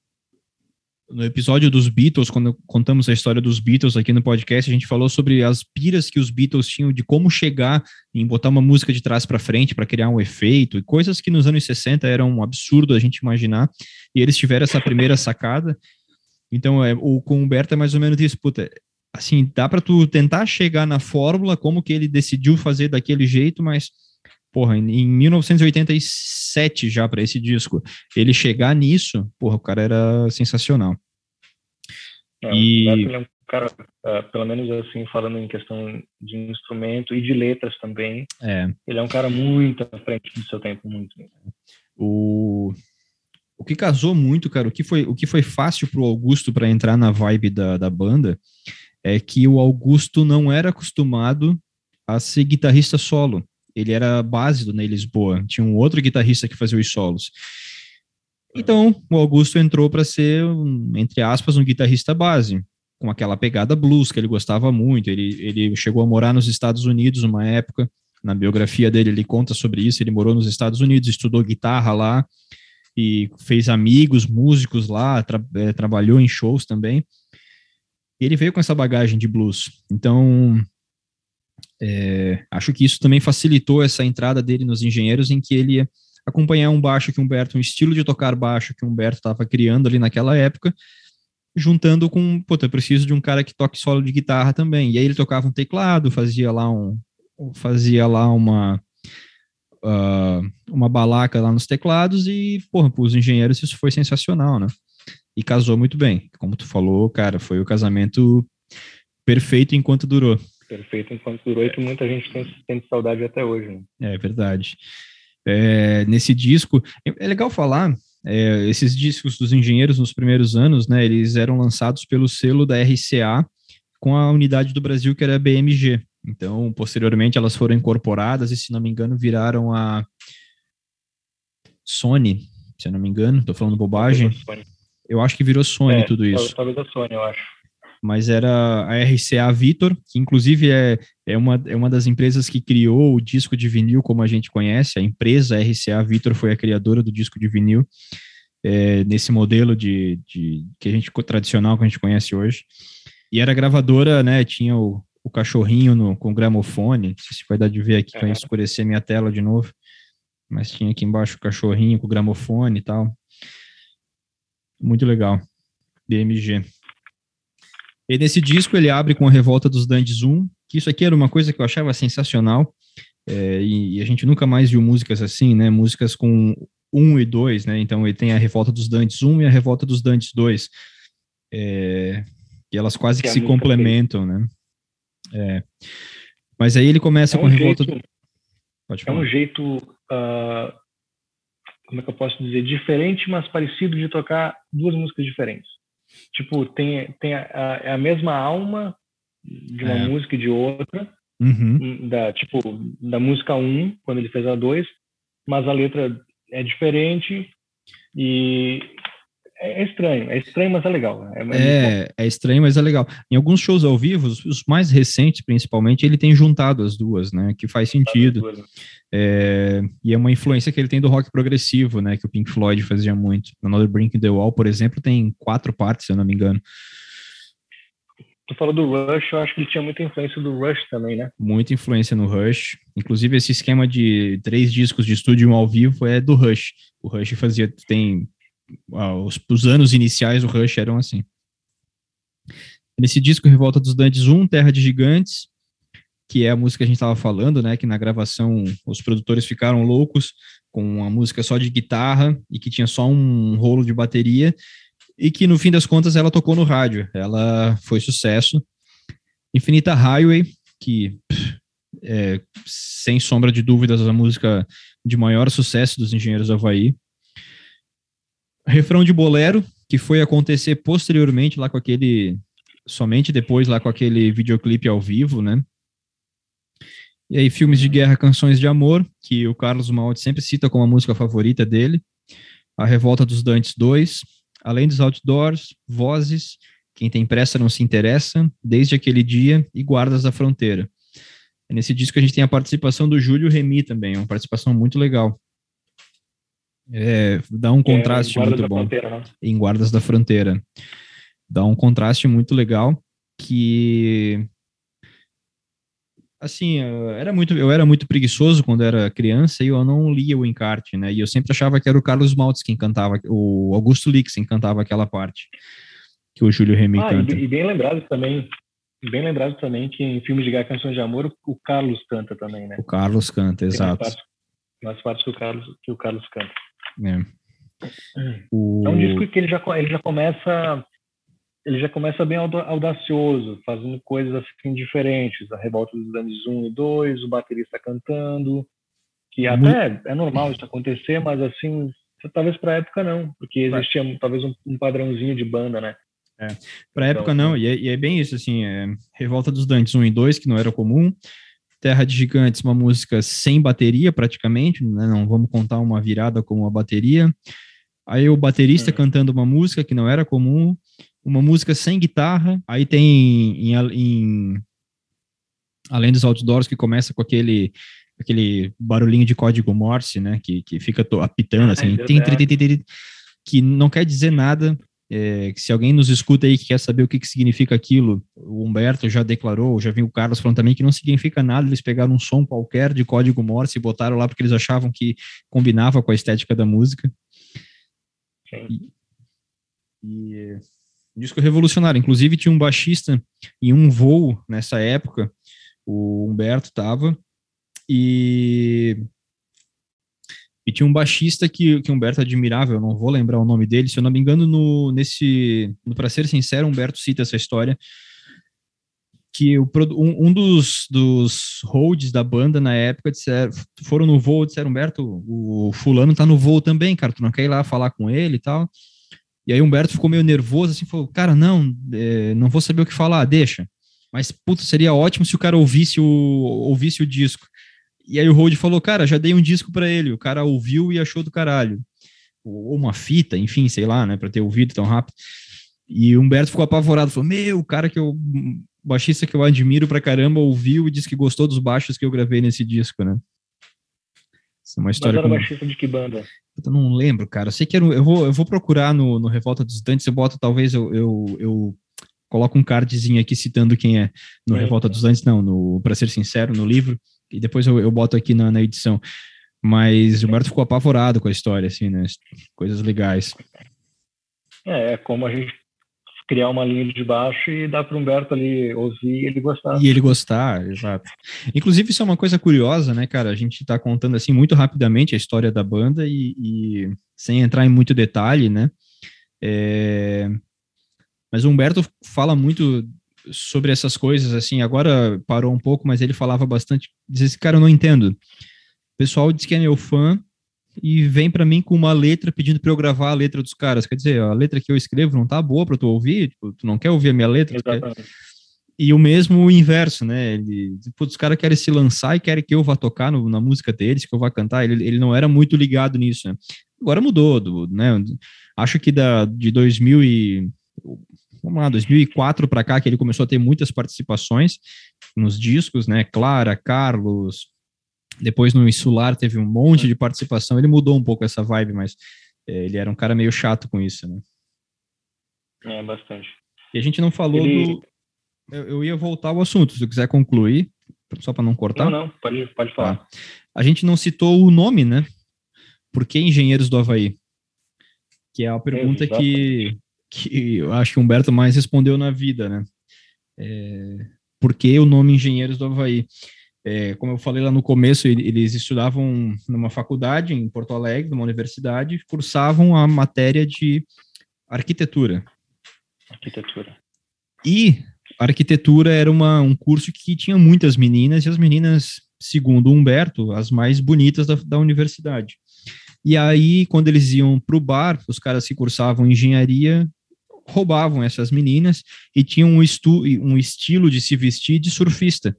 A: no episódio dos Beatles, quando contamos a história dos Beatles aqui no podcast, a gente falou sobre as piras que os Beatles tinham de como chegar em botar uma música de trás para frente para criar um efeito e coisas que nos anos 60 eram um absurdo a gente imaginar. E eles tiveram essa primeira sacada. Então, é, o com o Humberto é mais ou menos isso, puta, assim, dá para tu tentar chegar na fórmula, como que ele decidiu fazer daquele jeito, mas, porra, em 1987 já para esse disco, ele chegar nisso, porra, o cara era sensacional.
B: É, e... É um cara, uh, pelo menos assim, falando em questão de instrumento e de letras também,
A: é.
B: ele é um cara muito à frente do seu tempo, muito.
A: O, o que casou muito, cara, o que foi, o que foi fácil pro Augusto para entrar na vibe da, da banda é que o Augusto não era acostumado a ser guitarrista solo. Ele era base do Ney Lisboa. Tinha um outro guitarrista que fazia os solos. Então, o Augusto entrou para ser, entre aspas, um guitarrista base, com aquela pegada blues que ele gostava muito. Ele, ele chegou a morar nos Estados Unidos uma época. Na biografia dele, ele conta sobre isso. Ele morou nos Estados Unidos, estudou guitarra lá e fez amigos, músicos lá, tra é, trabalhou em shows também. Ele veio com essa bagagem de blues. Então, é, acho que isso também facilitou essa entrada dele nos engenheiros, em que ele ia acompanhar um baixo que Humberto, um estilo de tocar baixo que Humberto estava criando ali naquela época, juntando com, pô, eu preciso de um cara que toque solo de guitarra também. E aí ele tocava um teclado, fazia lá um, fazia lá uma uh, uma balaca lá nos teclados e, porra, para os engenheiros isso foi sensacional, né? E casou muito bem. Como tu falou, cara, foi o casamento perfeito enquanto durou.
B: Perfeito enquanto durou e que muita gente tem, tem saudade até hoje. Né?
A: É verdade. É, nesse disco, é, é legal falar, é, esses discos dos engenheiros nos primeiros anos, né, eles eram lançados pelo selo da RCA com a unidade do Brasil que era a BMG. Então, posteriormente, elas foram incorporadas e, se não me engano, viraram a Sony, se eu não me engano, estou falando bobagem. Eu acho que virou Sony é, tudo isso.
B: Talvez a Sony, eu acho.
A: Mas era a RCA Vitor, que inclusive é, é, uma, é uma das empresas que criou o disco de vinil como a gente conhece. A empresa RCA Vitor foi a criadora do disco de vinil, é, nesse modelo de, de que a gente tradicional que a gente conhece hoje. E era gravadora, né? Tinha o, o cachorrinho no, com gramofone. Não sei se vai dar de ver aqui para escurecer minha tela de novo. Mas tinha aqui embaixo o cachorrinho com o gramofone e tal. Muito legal. BMG. E nesse disco ele abre com a Revolta dos Dandes 1, que isso aqui era uma coisa que eu achava sensacional. É, e, e, a gente nunca mais viu músicas assim, né? Músicas com 1 e 2, né? Então ele tem a Revolta dos Dantes 1 e a Revolta dos Dantes 2. É, e elas quase que, que se complementam, né? É. Mas aí ele começa é um com a revolta. Jeito,
B: Pode falar. É um jeito, uh, como é que eu posso dizer, diferente, mas parecido de tocar duas músicas diferentes. Tipo, tem, tem a, a, é a mesma alma de uma é. música e de outra,
A: uhum.
B: da, tipo, da música 1, quando ele fez a 2, mas a letra é diferente e é, é estranho, é estranho, mas é legal.
A: É, é, é, estranho, mas é legal. Em alguns shows ao vivo, os, os, mais recentes, principalmente, ele tem juntado as duas, né? Que faz sentido. Duas, né? é, e é uma influência que ele tem do rock progressivo, né? Que o Pink Floyd fazia muito. Another Brink in the Wall, por exemplo, tem quatro partes, se eu não me engano.
B: Tu falou do Rush, eu acho que ele tinha muita influência do Rush também, né?
A: Muita influência no Rush. Inclusive, esse esquema de três discos de estúdio ao vivo é do Rush. O Rush fazia, tem os, os, anos iniciais do Rush eram assim. Nesse disco Revolta dos Dantes 1, Terra de Gigantes, que é a música que a gente estava falando, né, que na gravação os produtores ficaram loucos com a música só de guitarra e que tinha só um rolo de bateria e que no fim das contas ela tocou no rádio, ela foi sucesso. Infinita Highway, que é, sem sombra de dúvidas a música de maior sucesso dos Engenheiros do Havaí, refrão de bolero, que foi acontecer posteriormente lá com aquele. Somente depois lá com aquele videoclipe ao vivo, né? E aí, filmes de guerra, canções de amor, que o Carlos Malte sempre cita como a música favorita dele. A Revolta dos Dantes 2, Além dos Outdoors, Vozes, Quem Tem Pressa Não Se Interessa, Desde Aquele Dia e Guardas da Fronteira. Nesse disco a gente tem a participação do Júlio Remy também, uma participação muito legal. É, dá um é, contraste é, muito bom. Fronteira, né? Em Guardas da Fronteira. Dá um contraste muito legal que assim, era muito, eu era muito preguiçoso quando era criança e eu não lia o encarte, né? E eu sempre achava que era o Carlos Maltz quem cantava, o Augusto Lix quem cantava aquela parte que o Júlio Remy ah, canta.
B: E, e, bem lembrado também, bem lembrado também que em filmes de guerra canções de amor o Carlos canta também, né?
A: O Carlos canta, exato.
B: Partes, nas partes que o Carlos que o Carlos canta.
A: É.
B: O... é um disco que ele já, ele já começa ele já começa bem audacioso, fazendo coisas assim diferentes. A Revolta dos Anos 1 e 2, o baterista cantando, que até é normal isso acontecer, mas assim, talvez para a época não, porque existia talvez um, um, padrãozinho de banda, né?
A: É, para a então, época não, e é, e é, bem isso, assim, é Revolta dos Dantes 1 e 2, que não era comum, Terra de Gigantes, uma música sem bateria praticamente, né? não vamos contar uma virada como uma bateria, aí o baterista uhum. cantando uma música que não era comum, uma música sem guitarra, aí tem em, em além dos outdoors que começa com aquele aquele barulhinho de código Morse, né, que, que fica apitando assim, que não quer dizer nada. É, que se alguém nos escuta aí que quer saber o que, que significa aquilo, o Humberto já declarou, já viu o Carlos falando também que não significa nada, eles pegaram um som qualquer de código Morse e botaram lá porque eles achavam que combinava com a estética da música. E, e disco revolucionário. Inclusive, tinha um baixista em um voo nessa época, o Humberto estava, e, e tinha um baixista que, Humberto admirava, eu não vou lembrar o nome dele, se eu não me engano, no, nesse, no Pra Ser Sincero, Humberto cita essa história, que o, um, um dos, dos holds da banda na época disseram, foram no voo, disseram, Humberto, o fulano tá no voo também, cara, tu não quer ir lá falar com ele e tal? E aí Humberto ficou meio nervoso, assim, falou, cara, não, é, não vou saber o que falar, deixa. Mas, puta, seria ótimo se o cara ouvisse o, ouvisse o disco. E aí o Road falou, cara, já dei um disco para ele. O cara ouviu e achou do caralho. Ou uma fita, enfim, sei lá, né, para ter ouvido tão rápido. E o Humberto ficou apavorado, falou, meu, o cara que eu, baixista que eu admiro pra caramba, ouviu e disse que gostou dos baixos que eu gravei nesse disco, né.
B: Essa é uma história. Mas era com... baixista de que banda?
A: Eu não lembro, cara. Eu sei que era, eu, vou, eu vou procurar no, no Revolta dos Dantes, eu boto, talvez eu, eu, eu coloco um cardzinho aqui citando quem é no é, Revolta dos Dantes, não, no, pra ser sincero, no livro, e depois eu, eu boto aqui na, na edição. Mas o Humberto ficou apavorado com a história, assim, né? Coisas legais.
B: É, é como a gente criar uma linha de baixo e dar para o Humberto ali ouvir e ele gostar.
A: E ele gostar, exato. Inclusive, isso é uma coisa curiosa, né, cara? A gente está contando assim muito rapidamente a história da banda e, e sem entrar em muito detalhe, né? É... Mas o Humberto fala muito sobre essas coisas, assim, agora parou um pouco, mas ele falava bastante, dizia assim, cara, eu não entendo. O pessoal diz que é meu fã, e vem para mim com uma letra pedindo para eu gravar a letra dos caras. Quer dizer, a letra que eu escrevo não tá boa para tu ouvir, tipo, tu não quer ouvir a minha letra. E o mesmo o inverso, né? Ele, tipo, os caras querem se lançar e querem que eu vá tocar no, na música deles, que eu vá cantar. Ele, ele não era muito ligado nisso, né? Agora mudou, do, né? Acho que da, de 2000 e vamos lá, 2004 para cá que ele começou a ter muitas participações nos discos, né? Clara, Carlos, depois no Insular teve um monte de participação, ele mudou um pouco essa vibe, mas é, ele era um cara meio chato com isso, né?
B: É, bastante.
A: E a gente não falou ele... do... Eu, eu, ia voltar ao assunto, se você quiser concluir, só para não cortar.
B: Não, não, pode, pode falar. Tá.
A: A gente não citou o nome, né? Por que Engenheiros do Havaí? Que é a pergunta que, que eu acho que o Humberto mais respondeu na vida, né? É, por que o nome Engenheiros do Havaí? É, como eu falei lá no começo, eles estudavam numa faculdade em Porto Alegre, numa universidade, cursavam a matéria de arquitetura.
B: Arquitetura.
A: E arquitetura era uma, um curso que tinha muitas meninas, e as meninas, segundo Humberto, as mais bonitas da, da universidade. E aí, quando eles iam para o bar, os caras que cursavam engenharia roubavam essas meninas e tinham um, um estilo de se vestir de surfista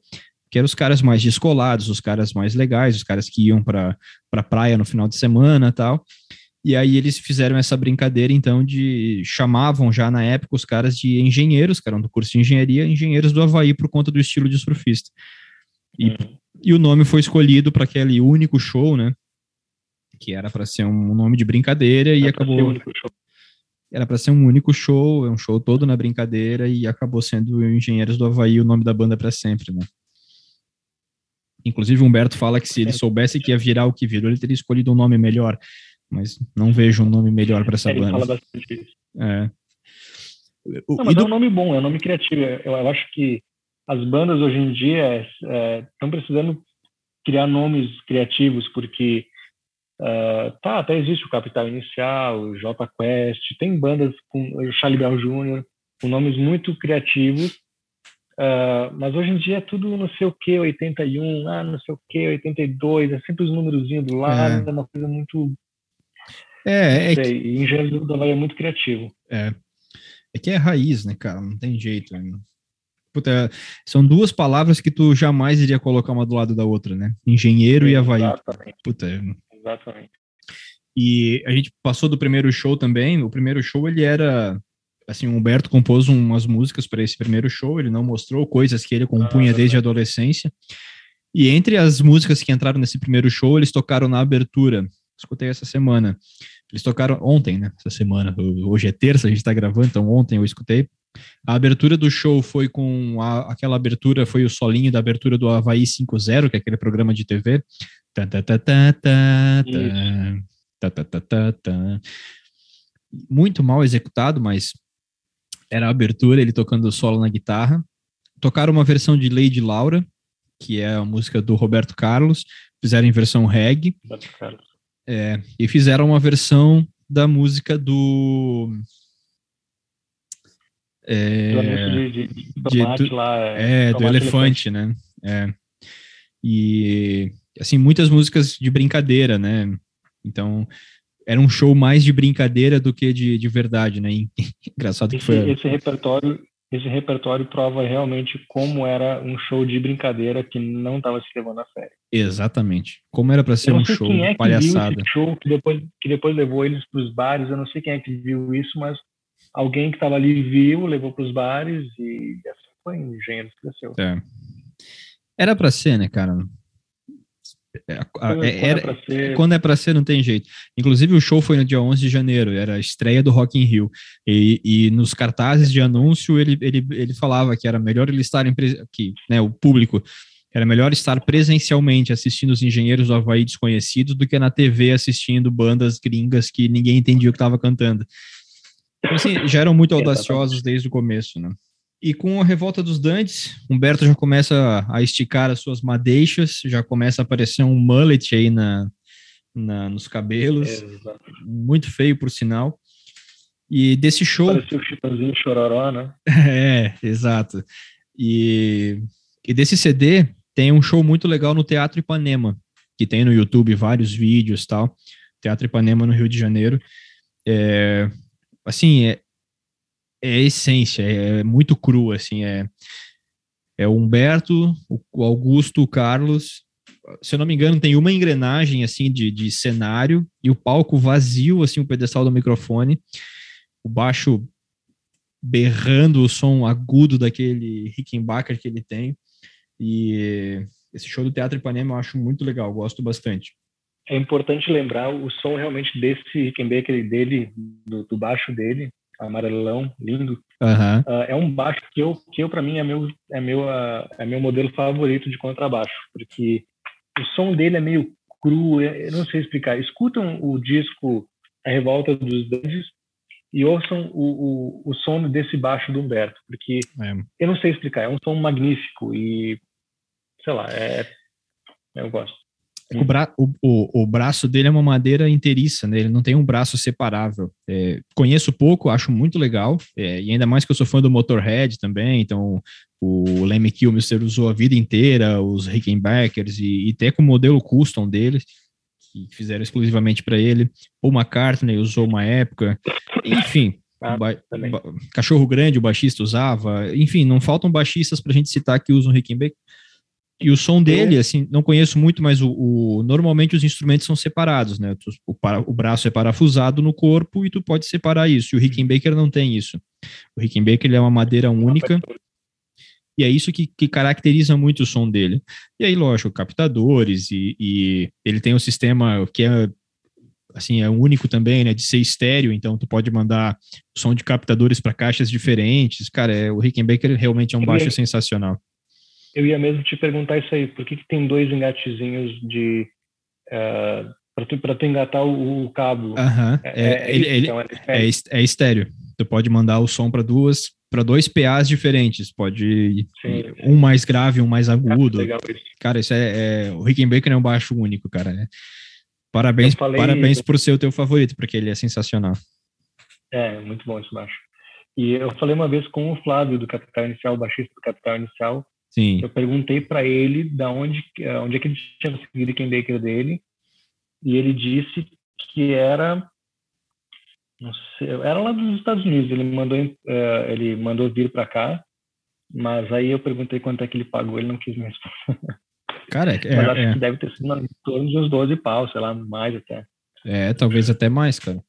A: que eram os caras mais descolados, os caras mais legais, os caras que iam para pra praia no final de semana tal. E aí eles fizeram essa brincadeira, então, de chamavam já na época os caras de engenheiros, que eram do curso de engenharia, engenheiros do Havaí por conta do estilo de surfista. E, uhum. e o nome foi escolhido para aquele único show, né? Que era para ser um nome de brincadeira e acabou. Era para ser um único show, é um show todo na brincadeira e acabou sendo Engenheiros do Havaí o nome da banda para sempre, né? Inclusive, o Humberto fala que se ele soubesse que ia virar o que virou, ele teria escolhido um nome melhor. Mas não vejo um nome melhor para essa ele banda. Ele fala bastante isso. É.
B: não, mas do... é um nome bom, é um nome criativo. Eu, eu acho que as bandas hoje em dia estão é, precisando criar nomes criativos, porque uh, tá, até existe o Capital Inicial, o J Quest, tem bandas com o Charlie Brown Jr., com nomes muito criativos, uh, mas hoje em dia é tudo não sei o que, 81, ah, não sei o que, 82, é sempre os númerozinhos do lado, é, é uma coisa muito...
A: É, é
B: sei, que... E Engenheiro do Havaí é muito criativo.
A: É, é que é raiz, né, cara, não tem jeito, né? Puta, são duas palavras que tu jamais iria colocar uma do lado da outra, né? Engenheiro Sim, e Havaí.
B: Exatamente.
A: Puta,
B: exatamente.
A: E a gente passou do primeiro show também. O primeiro show ele era assim, o Humberto compôs umas músicas para esse primeiro show, ele não mostrou coisas que ele compunha ah, desde a adolescência. E entre as músicas que entraram nesse primeiro show, eles tocaram na abertura. Escutei essa semana. Eles tocaram ontem, né? Essa semana. Hoje é terça, a gente está gravando, então ontem eu escutei. A abertura do show foi com a, aquela abertura, foi o solinho da abertura do Havaí 5.0, que é aquele programa de TV. Muito mal executado, mas era a abertura, ele tocando solo na guitarra. Tocaram uma versão de Lady Laura, que é a música do Roberto Carlos, fizeram em versão reggae. É, e fizeram uma versão da música do
B: é, do anúncio de, de, de, de
A: lá, é, do elefante, elefante, né? É. E assim, muitas músicas de brincadeira, né? Então, era um show mais de brincadeira do que de, de verdade, né? Engraçado
B: esse,
A: que foi.
B: Esse repertório, esse repertório prova realmente como era um show de brincadeira que não estava se levando a sério.
A: Exatamente. Como era para ser um show
B: quem é que
A: palhaçada.
B: Viu esse show que depois, que depois levou eles para os bares. Eu não sei quem é que viu isso, mas alguém que estava ali viu, levou para os bares e assim foi engenho que cresceu.
A: É. Era para ser, né, cara? É, quando, é, era, é é para ser, não tem jeito. Inclusive, o show foi no dia 11 de janeiro, era a estreia do Rock in Rio. E, e nos cartazes de anúncio, ele, ele, ele falava que era melhor ele estar em, que, né, o público era melhor estar presencialmente assistindo os engenheiros do Havaí desconhecidos do que na TV assistindo bandas gringas que ninguém entendia o que estava cantando. Então, assim, já eram muito audaciosos desde o começo, né? E com a revolta dos Dantes, Humberto já começa a esticar as suas madeixas, já começa a aparecer um mullet aí na, na nos cabelos, é, muito feio por sinal. E desse show.
B: Parecia o Chitãozinho Chororó, né?
A: É, exato. E, e desse CD tem um show muito legal no Teatro Ipanema, que tem no YouTube vários vídeos tal. Teatro Ipanema no Rio de Janeiro. É, assim, é, é a essência, é muito cru, assim, é, é o Humberto, o Augusto, o Carlos, se eu não me engano, tem uma engrenagem, assim, de, de cenário, e o palco vazio, assim, o pedestal do microfone, o baixo berrando o som agudo daquele Rickenbacker que ele tem, e esse show do Teatro Ipanema eu acho muito legal, gosto bastante.
B: É importante lembrar o som realmente desse Rickenbacker dele, do, do baixo dele, amarelão, lindo.
A: Uhum.
B: Uh, é um baixo que eu, que eu para mim é meu, é meu, uh, é meu modelo favorito de contrabaixo, porque o som dele é meio cru, eu não sei explicar. Escutam o disco A Revolta dos Dantes e ouçam o, o, o som desse baixo do Humberto, porque é. eu não sei explicar, é um som magnífico e sei lá, é eu gosto.
A: O, bra o, o, o, braço dele é uma madeira inteiriça, né? Ele não tem um braço separável. É, conheço pouco, acho muito legal, é, e ainda mais que eu sou fã do Motorhead também, então o Lemmy Kilmister usou a vida inteira, os Rickenbackers, e, e até com o modelo custom deles, que fizeram exclusivamente para ele. O McCartney usou uma época, enfim. Ah, cachorro grande, o baixista usava, enfim, não faltam baixistas para a gente citar que usam Rickenbacker e o som dele, assim, não conheço muito, mas o, o normalmente os instrumentos são separados, né? O, para, o, braço é parafusado no corpo e tu pode separar isso. E o Rickenbacker não tem isso. O Rickenbacker ele é uma madeira única e é isso que, que, caracteriza muito o som dele. E aí, lógico, captadores e, e ele tem um sistema que é assim é único também, né? De ser estéreo, então tu pode mandar som de captadores para caixas diferentes. Cara, é, o Rickenbacker realmente é um baixo sensacional.
B: Eu ia mesmo te perguntar isso aí. Por que, que tem dois engatezinhos de uh, para tu, tu engatar o, o cabo?
A: Uhum. É, é, ele, ele, então, é, é, é estéreo. Tu pode mandar o som para duas para dois PAs diferentes. Pode Sim, um mais grave, um mais agudo. Legal isso. Cara, isso é, é o Rickenbacker é um baixo único, cara. Né? Parabéns, falei... parabéns por ser o teu favorito, porque ele é sensacional.
B: É, muito bom esse baixo. E eu falei uma vez com o Flávio do Capital Inicial, o baixista do Capital Inicial.
A: Sim.
B: Eu perguntei para ele da onde, onde é que ele tinha conseguido o Ken Baker dele. E ele disse que era não sei, era lá dos Estados Unidos. Ele mandou, uh, ele mandou vir para cá, mas aí eu perguntei quanto é que ele pagou, ele não quis me responder.
A: Cara, é,
B: mas acho
A: é.
B: que deve ter sido em torno de uns 12 pau, sei lá, mais até.
A: É, talvez até mais, cara.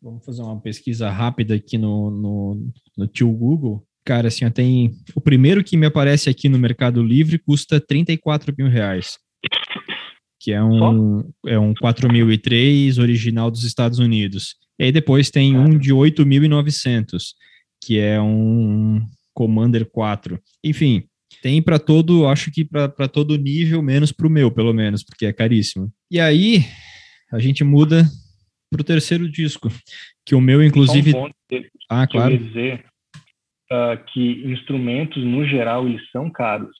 A: Vamos fazer uma pesquisa rápida aqui no, no, no tio Google. Cara, assim, tem. O primeiro que me aparece aqui no Mercado Livre custa 34 mil reais. Que é um, é um 4003 original dos Estados Unidos. E aí depois tem um de 8.900, que é um Commander 4. Enfim, tem para todo, acho que para todo nível, menos para o meu, pelo menos, porque é caríssimo. E aí a gente muda para o terceiro disco, que o meu, inclusive.
B: Um
A: ah, claro.
B: dizer uh, que instrumentos, no geral, eles são caros.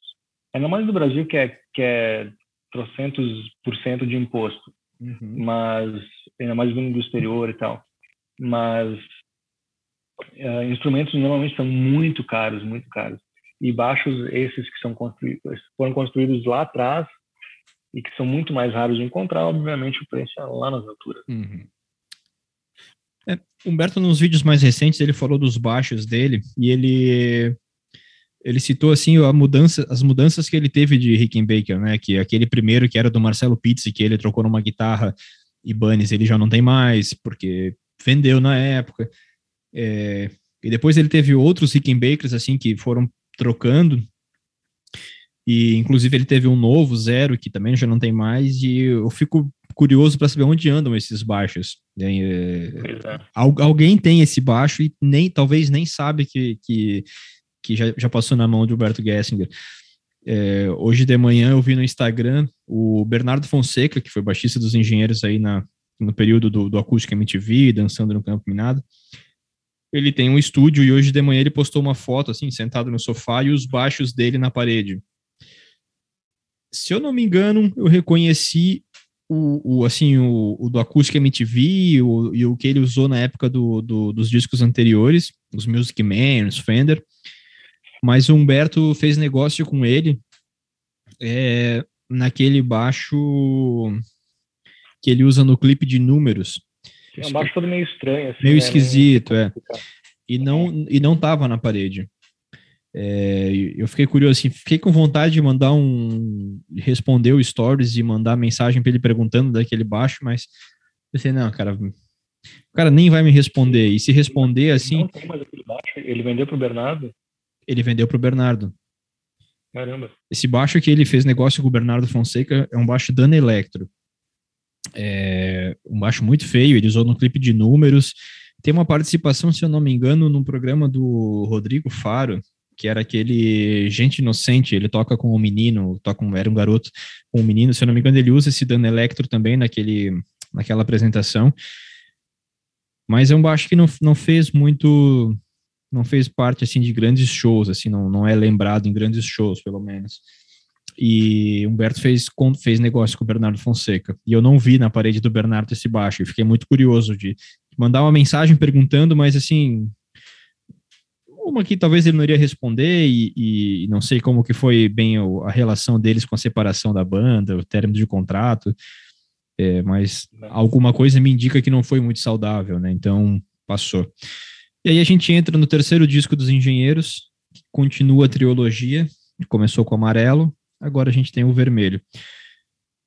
B: Ainda mais no Brasil, que é, que é trocentos por cento de imposto. Uhum. Mas, ainda mais vindo do exterior e tal. Mas, uh, instrumentos normalmente são muito caros, muito caros. E baixos esses que são construídos, foram construídos lá atrás e que são muito mais raros de encontrar, obviamente o preço é lá nas alturas.
A: Uhum. É, Humberto, nos vídeos mais recentes, ele falou dos baixos dele e ele ele citou assim a mudança, as mudanças que ele teve de Rickenbacker, né? Que aquele primeiro que era do Marcelo Pizzi, que ele trocou numa guitarra Ibanez, ele já não tem mais, porque vendeu na época. É, e depois ele teve outros Rickenbackers assim que foram trocando. E inclusive ele teve um novo zero que também já não tem mais e eu fico curioso para saber onde andam esses baixos. É, é. Alguém tem esse baixo e nem talvez nem sabe que, que, que já, já passou na mão de Humberto Gessinger. É, hoje de manhã eu vi no Instagram o Bernardo Fonseca, que foi baixista dos engenheiros aí na, no período do, do Acústica MTV, dançando no Campo Minado. Ele tem um estúdio e hoje de manhã ele postou uma foto, assim, sentado no sofá e os baixos dele na parede. Se eu não me engano, eu reconheci o, o, assim, o, o do Acústica MTV o, e o que ele usou na época do, do, dos discos anteriores, os Music Man, os Fender, mas o Humberto fez negócio com ele é, naquele baixo que ele usa no clipe de números.
B: É um baixo todo meio estranho. Assim,
A: meio né? esquisito, é. E não, e não tava na parede. É, eu fiquei curioso, assim, fiquei com vontade de mandar um. responder o stories e mandar mensagem para ele perguntando daquele baixo, mas pensei, não, cara, o cara nem vai me responder. E se responder assim. Não
B: tem mais aquele baixo, ele vendeu pro Bernardo?
A: Ele vendeu pro Bernardo.
B: Caramba.
A: Esse baixo que ele fez negócio com o Bernardo Fonseca é um baixo Dana Electro. É um baixo muito feio, ele usou no clipe de números. Tem uma participação, se eu não me engano, num programa do Rodrigo Faro, que era aquele Gente Inocente, ele toca com um menino, toca um, era um garoto com um menino, se eu não me engano, ele usa esse Dan Electro também naquele, naquela apresentação. Mas é um baixo que não, não fez muito, não fez parte, assim, de grandes shows, assim, não, não é lembrado em grandes shows, pelo menos. E Humberto fez, fez negócio com o Bernardo Fonseca. E eu não vi na parede do Bernardo esse baixo. Fiquei muito curioso de mandar uma mensagem perguntando, mas assim, uma que talvez ele não iria responder e, e, não sei como que foi bem a relação deles com a separação da banda, o término de contrato, é, mas alguma coisa me indica que não foi muito saudável, né? Então passou. E aí a gente entra no terceiro disco dos Engenheiros, que continua a trilogia, começou com o amarelo, agora a gente tem o vermelho.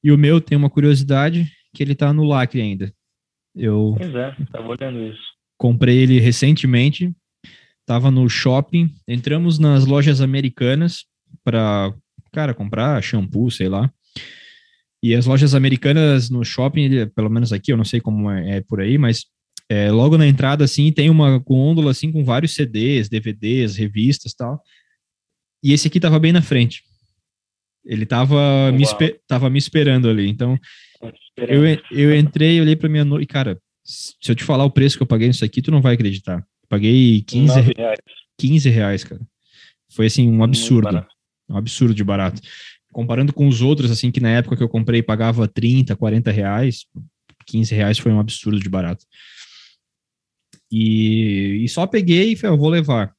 A: E o meu tem uma curiosidade que ele tá no lacre ainda. Eu
B: pois é, tava olhando isso.
A: Comprei ele recentemente, Tava no shopping, entramos nas lojas americanas para, cara, comprar shampoo, sei lá. E as lojas americanas no shopping, pelo menos aqui, eu não sei como é, é por aí, mas é, logo na entrada, assim, tem uma gôndola, assim, com vários CDs, DVDs, revistas tal. E esse aqui tava bem na frente. Ele tava, me, tava me esperando ali. Então, eu, eu entrei, olhei pra minha noite, cara, se eu te falar o preço que eu paguei nisso aqui, tu não vai acreditar. Paguei 15 reais. 15 reais, cara. Foi assim um absurdo. Um absurdo de barato. Comparando com os outros, assim, que na época que eu comprei pagava 30, 40 reais, 15 reais foi um absurdo de barato. E, e só peguei e falei, eu vou levar.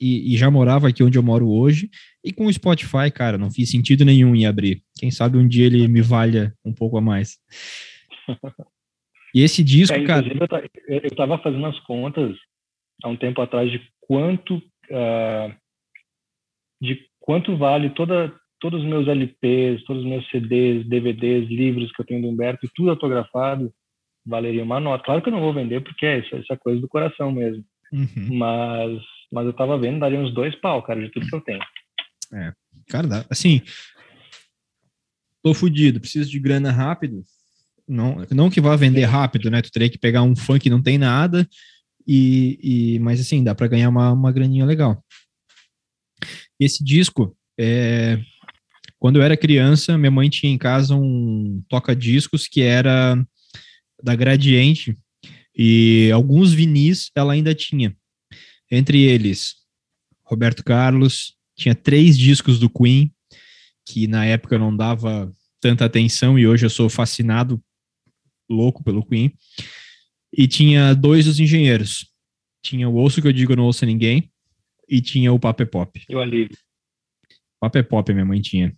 A: E, e, já morava aqui onde eu moro hoje. E com o Spotify, cara, não fiz sentido nenhum em abrir. Quem sabe um dia ele me valha um pouco a mais. E esse disco, é, cara.
B: Eu estava fazendo as contas há um tempo atrás de quanto uh, de quanto vale toda todos os meus LPs, todos os meus CDs, DVDs, livros que eu tenho do Humberto e tudo autografado, valeria uma nota. Claro que eu não vou vender porque é isso, essa coisa do coração mesmo. Uhum. Mas, mas eu tava vendo, daria uns dois pau, cara, de tudo que eu tenho.
A: É, cara, assim, tô fudido, preciso de grana rápido. Não, não que vá vender rápido, né? Tu teria que pegar um funk que não tem nada, e, e mas assim, dá para ganhar uma, uma graninha legal. Esse disco, é, quando eu era criança, minha mãe tinha em casa um toca-discos que era da Gradiente, e alguns vinis ela ainda tinha. Entre eles, Roberto Carlos, tinha três discos do Queen, que na época eu não dava tanta atenção e hoje eu sou fascinado, louco pelo Queen. E tinha dois dos engenheiros. Tinha o Ouço que eu digo não ouço ninguém e tinha o Paper Pop.
B: E o Alívio.
A: Paper Pop minha mãe tinha.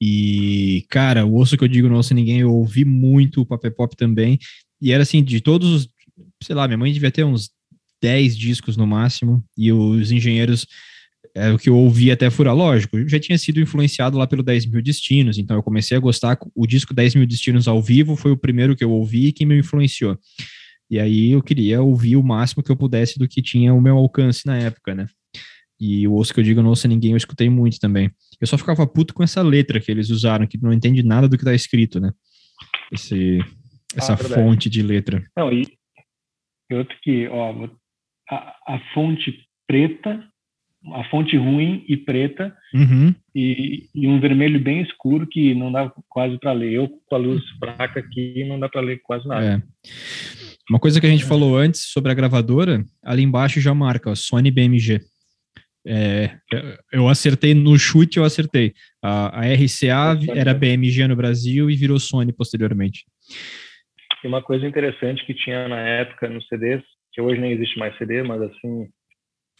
A: E, cara, o Ouço que eu digo não ouço ninguém, eu ouvi muito o Paper Pop também. E era assim, de todos os, sei lá, minha mãe devia ter uns 10 discos no máximo, e os engenheiros, é o que eu ouvi até furar, lógico, eu já tinha sido influenciado lá pelo 10 mil destinos, então eu comecei a gostar, o disco 10 mil destinos ao vivo foi o primeiro que eu ouvi e que me influenciou. E aí eu queria ouvir o máximo que eu pudesse do que tinha o meu alcance na época, né? E o Ouço que eu digo não ouço ninguém, eu escutei muito também. Eu só ficava puto com essa letra que eles usaram, que não entende nada do que tá escrito, né? Esse, essa ah, fonte de letra.
B: Não, e outro que, ó, a, a fonte preta, a fonte ruim e preta,
A: uhum.
B: e, e, um vermelho bem escuro que não dá quase para ler. Eu com a luz fraca aqui não dá para ler quase nada.
A: É. Uma coisa que a gente falou antes sobre a gravadora, ali embaixo já marca, ó, Sony BMG. É, eu acertei no chute, eu acertei. A, a RCA era BMG no Brasil e virou Sony posteriormente.
B: E uma coisa interessante que tinha na época nos CDs, que hoje nem existe mais CD, mas assim,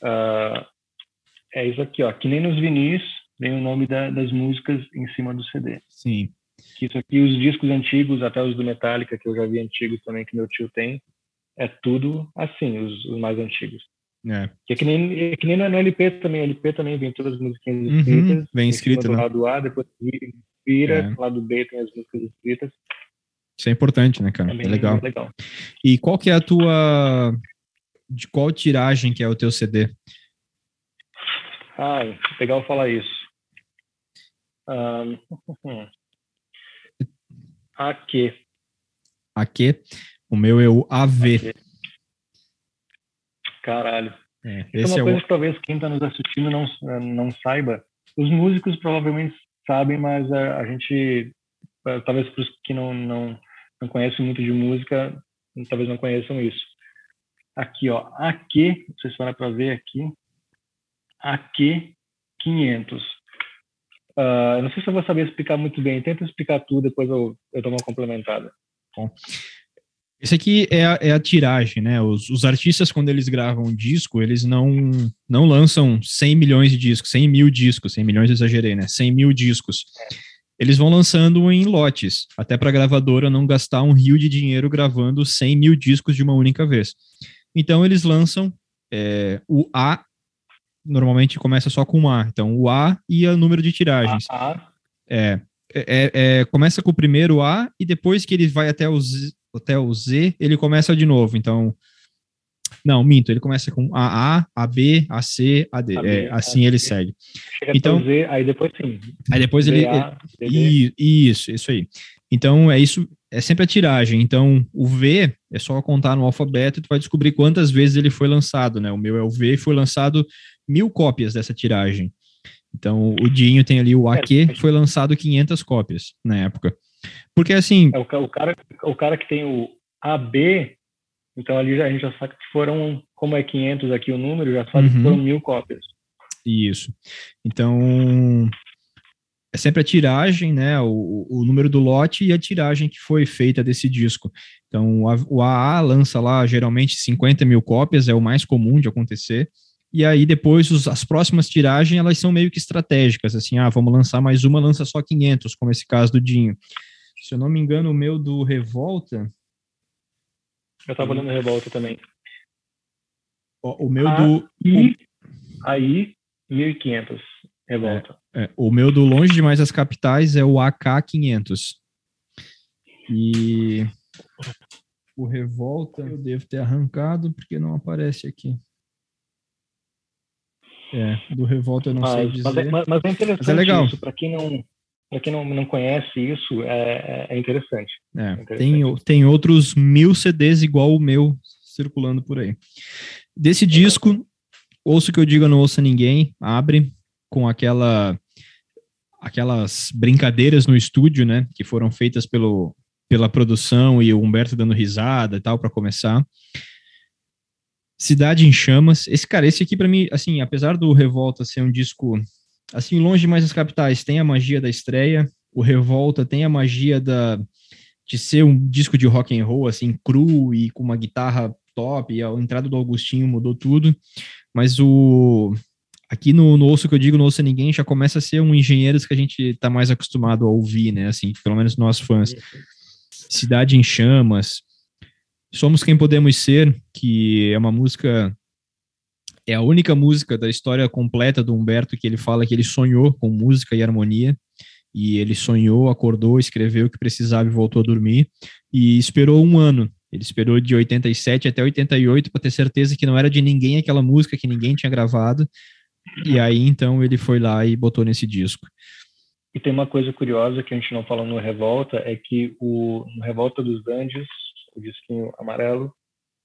B: uh, é isso aqui, ó, que nem nos vinis vem o nome da, das músicas em cima do CD.
A: Sim.
B: Que isso aqui, os discos antigos, até os do Metallica, que eu já vi antigos também, que meu tio tem, é tudo assim, os, os mais antigos.
A: É.
B: Que é que nem, é que nem no LP também. LP também vem todas as músicas uhum, escritas. Uhum,
A: vem escrito, né?
B: lado A, depois vira, é. lado B tem as músicas escritas.
A: Isso é importante, né, cara? É, é legal.
B: legal.
A: E qual que é a tua... De qual tiragem que é o teu CD?
B: Ai, legal falar isso. Um, AQ.
A: AQ? O meu é o AV. AQ.
B: Caralho. É, Isso é uma é coisa o... que talvez quem está nos assistindo não, não saiba. Os músicos provavelmente sabem, mas a, a gente, talvez para os que não, não, não conhecem muito de música, talvez não conheçam isso. Aqui, ó, AQ, vocês param para ver aqui, AQ 500. Uh, não sei se eu vou saber explicar muito bem, tenta explicar tudo, depois eu, eu dou uma complementada.
A: Bom, esse aqui é a, é a tiragem, né? Os, os, artistas, quando eles gravam um disco, eles não, não lançam 100 milhões de discos, 100 mil discos, 100 milhões exagerei, né? 100 mil discos. Eles vão lançando em lotes, até para a gravadora não gastar um rio de dinheiro gravando 100 mil discos de uma única vez. Então, eles lançam é, o A, normalmente começa só com A. Então, o A e o número de tiragens. A, É, é, é, começa com o primeiro A e depois que ele vai até os até o Z, ele começa de novo. Então, não, minto, ele começa com a A, a B, a C, a D. A é, assim ele segue.
B: Chega então, Z, aí depois sim.
A: Aí depois ele. A, ele isso, isso aí. Então, é isso, é sempre a tiragem. Então, o V é só contar no alfabeto e tu vai descobrir quantas vezes ele foi lançado, né? O meu é o V e foi lançado mil cópias dessa tiragem. Então, o Dinho tem ali o AQ, foi lançado 500 cópias na época. Porque assim.
B: É, o, cara, o cara que tem o AB, então ali a gente já sabe que foram, como é 500 aqui o número, já sabe uhum. que foram mil cópias.
A: Isso. Então, é sempre a tiragem, né, o, o, número do lote e a tiragem que foi feita desse disco. Então, o AA lança lá geralmente 50 mil cópias, é o mais comum de acontecer, e aí depois os, as próximas tiragens, elas são meio que estratégicas, assim, ah, vamos lançar mais uma, lança só 500, como esse caso do Dinho. Se eu não me engano, o meu do Revolta...
B: Eu tava olhando Revolta também.
A: O, o meu ah, do...
B: E aí, 1.500, Revolta.
A: É, é, o meu do Longe Demais das Capitais é o AK500. E o Revolta eu devo ter arrancado porque não aparece aqui. É, do Revolta eu não mas, sei dizer.
B: Mas é, mas é interessante mas é legal. isso, para quem não para quem não, não conhece isso, é, é, interessante.
A: É, é interessante. Tem, tem outros mil CDs igual o meu circulando por aí. Desse disco, Ouço que eu digo, não ouça ninguém, abre com aquela aquelas brincadeiras no estúdio, né, que foram feitas pelo, pela produção e o Humberto dando risada e tal para começar. Cidade em Chamas. Esse cara, esse aqui para mim, assim, apesar do Revolta ser um disco assim longe demais das capitais, tem a magia da estreia. O Revolta tem a magia da de ser um disco de rock and roll assim cru e com uma guitarra top. E a entrada do Augustinho mudou tudo. Mas o aqui no, no Ouço que eu digo, no Ouça Ninguém, já começa a ser um engenheiros que a gente está mais acostumado a ouvir, né? Assim, pelo menos nós fãs. Cidade em Chamas, Somos Quem Podemos Ser, que é uma música, é a única música da história completa do Humberto que ele fala que ele sonhou com música e harmonia, e ele sonhou, acordou, escreveu o que precisava e voltou a dormir, e esperou um ano. Ele esperou de 87 até 88 para ter certeza que não era de ninguém aquela música que ninguém tinha gravado, e aí então ele foi lá e botou nesse disco.
B: E tem uma coisa curiosa que a gente não fala no Revolta, é que o no Revolta dos Dandes o disquinho amarelo,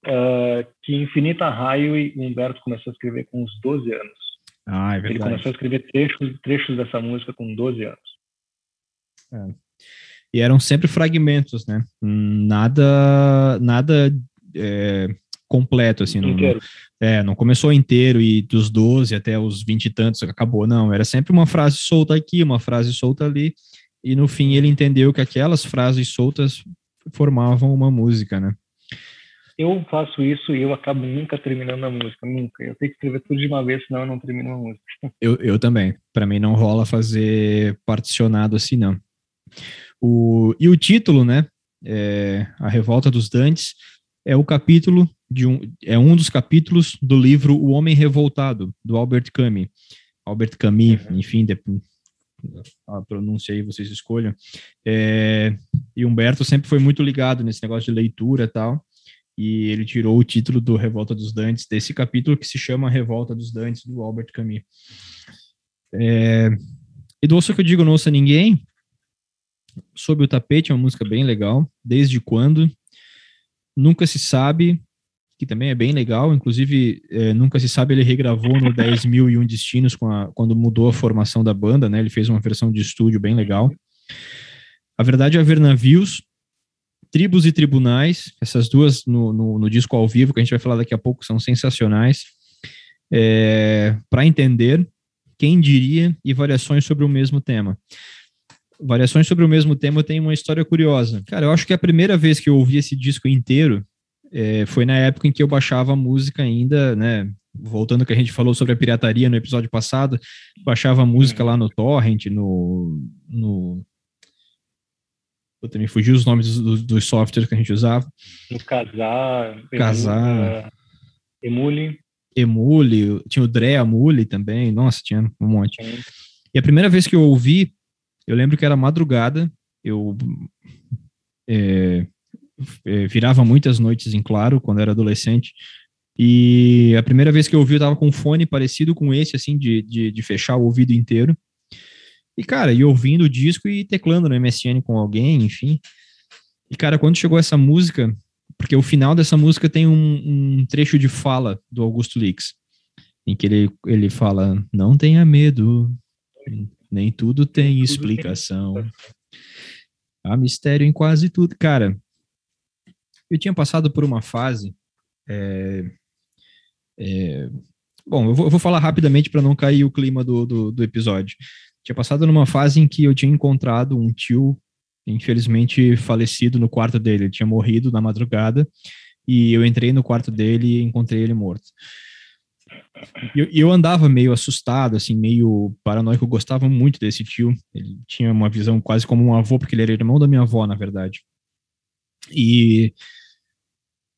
B: uh, que Infinita Raio e Humberto começou a escrever com uns 12 anos.
A: Ah, é verdade.
B: Ele começou a escrever trechos, trechos dessa música com 12 anos.
A: É. E eram sempre fragmentos, né? Nada, nada é, completo, assim. Inteiro. Não, é, não começou inteiro e dos 12 até os 20 e tantos acabou, não. Era sempre uma frase solta aqui, uma frase solta ali. E no fim ele entendeu que aquelas frases soltas formavam uma música, né?
B: Eu faço isso e eu acabo nunca terminando a música, nunca. Eu tenho que escrever tudo de uma vez, senão eu não termino a música.
A: Eu, eu também. Para mim não rola fazer particionado assim, não. O, e o título, né? É, a Revolta dos Dantes é o capítulo de um é um dos capítulos do livro O Homem Revoltado do Albert Camus. Albert Camus, uhum. enfim, a pronúncia aí vocês escolham. É, e Humberto sempre foi muito ligado nesse negócio de leitura e tal, e ele tirou o título do Revolta dos Dantes, desse capítulo que se chama Revolta dos Dantes, do Albert Camus. É, e do Ouça Que Eu Digo Não Ouça Ninguém, Sob o Tapete é uma música bem legal, Desde Quando, Nunca Se Sabe, que também é bem legal. Inclusive, é, nunca se sabe, ele regravou no 10 mil e um destinos a, quando mudou a formação da banda, né? Ele fez uma versão de estúdio bem legal. A verdade é haver navios, tribos e tribunais, essas duas no, no, no, disco ao vivo, que a gente vai falar daqui a pouco, são sensacionais. É, Para entender, quem diria, e variações sobre o mesmo tema. Variações sobre o mesmo tema tem uma história curiosa. Cara, eu acho que a primeira vez que eu ouvi esse disco inteiro, é, foi na época em que eu baixava música ainda, né? Voltando que a gente falou sobre a pirataria no episódio passado, baixava música lá no Torrent, no. no Puta, me fugiu os nomes dos, dos, softwares que a gente usava.
B: No Casar.
A: Casar.
B: Emule.
A: Emule, tinha o Dre Amule também, nossa, tinha um monte. Sim. E a primeira vez que eu ouvi, eu lembro que era madrugada, eu é, é, virava muitas noites em claro quando era adolescente. E a primeira vez que eu ouvi, eu tava com um fone parecido com esse, assim, de, de, de fechar o ouvido inteiro. E, cara, e ouvindo o disco e teclando no MSN com alguém, enfim. E, cara, quando chegou essa música, porque o final dessa música tem um, um trecho de fala do Augusto Lix, em que ele, ele fala: Não tenha medo, nem tudo tem explicação. Há mistério em quase tudo. Cara, eu tinha passado por uma fase. É, é, bom, eu vou, eu vou, falar rapidamente para não cair o clima do, do, do, episódio. tinha passado numa fase em que eu tinha encontrado um tio, infelizmente falecido, no quarto dele. Ele tinha morrido na madrugada e eu entrei no quarto dele e encontrei ele morto. Eu, eu, andava meio assustado, assim, meio paranoico. Eu gostava muito desse tio. Ele tinha uma visão quase como um avô, porque ele era irmão da minha avó, na verdade. E,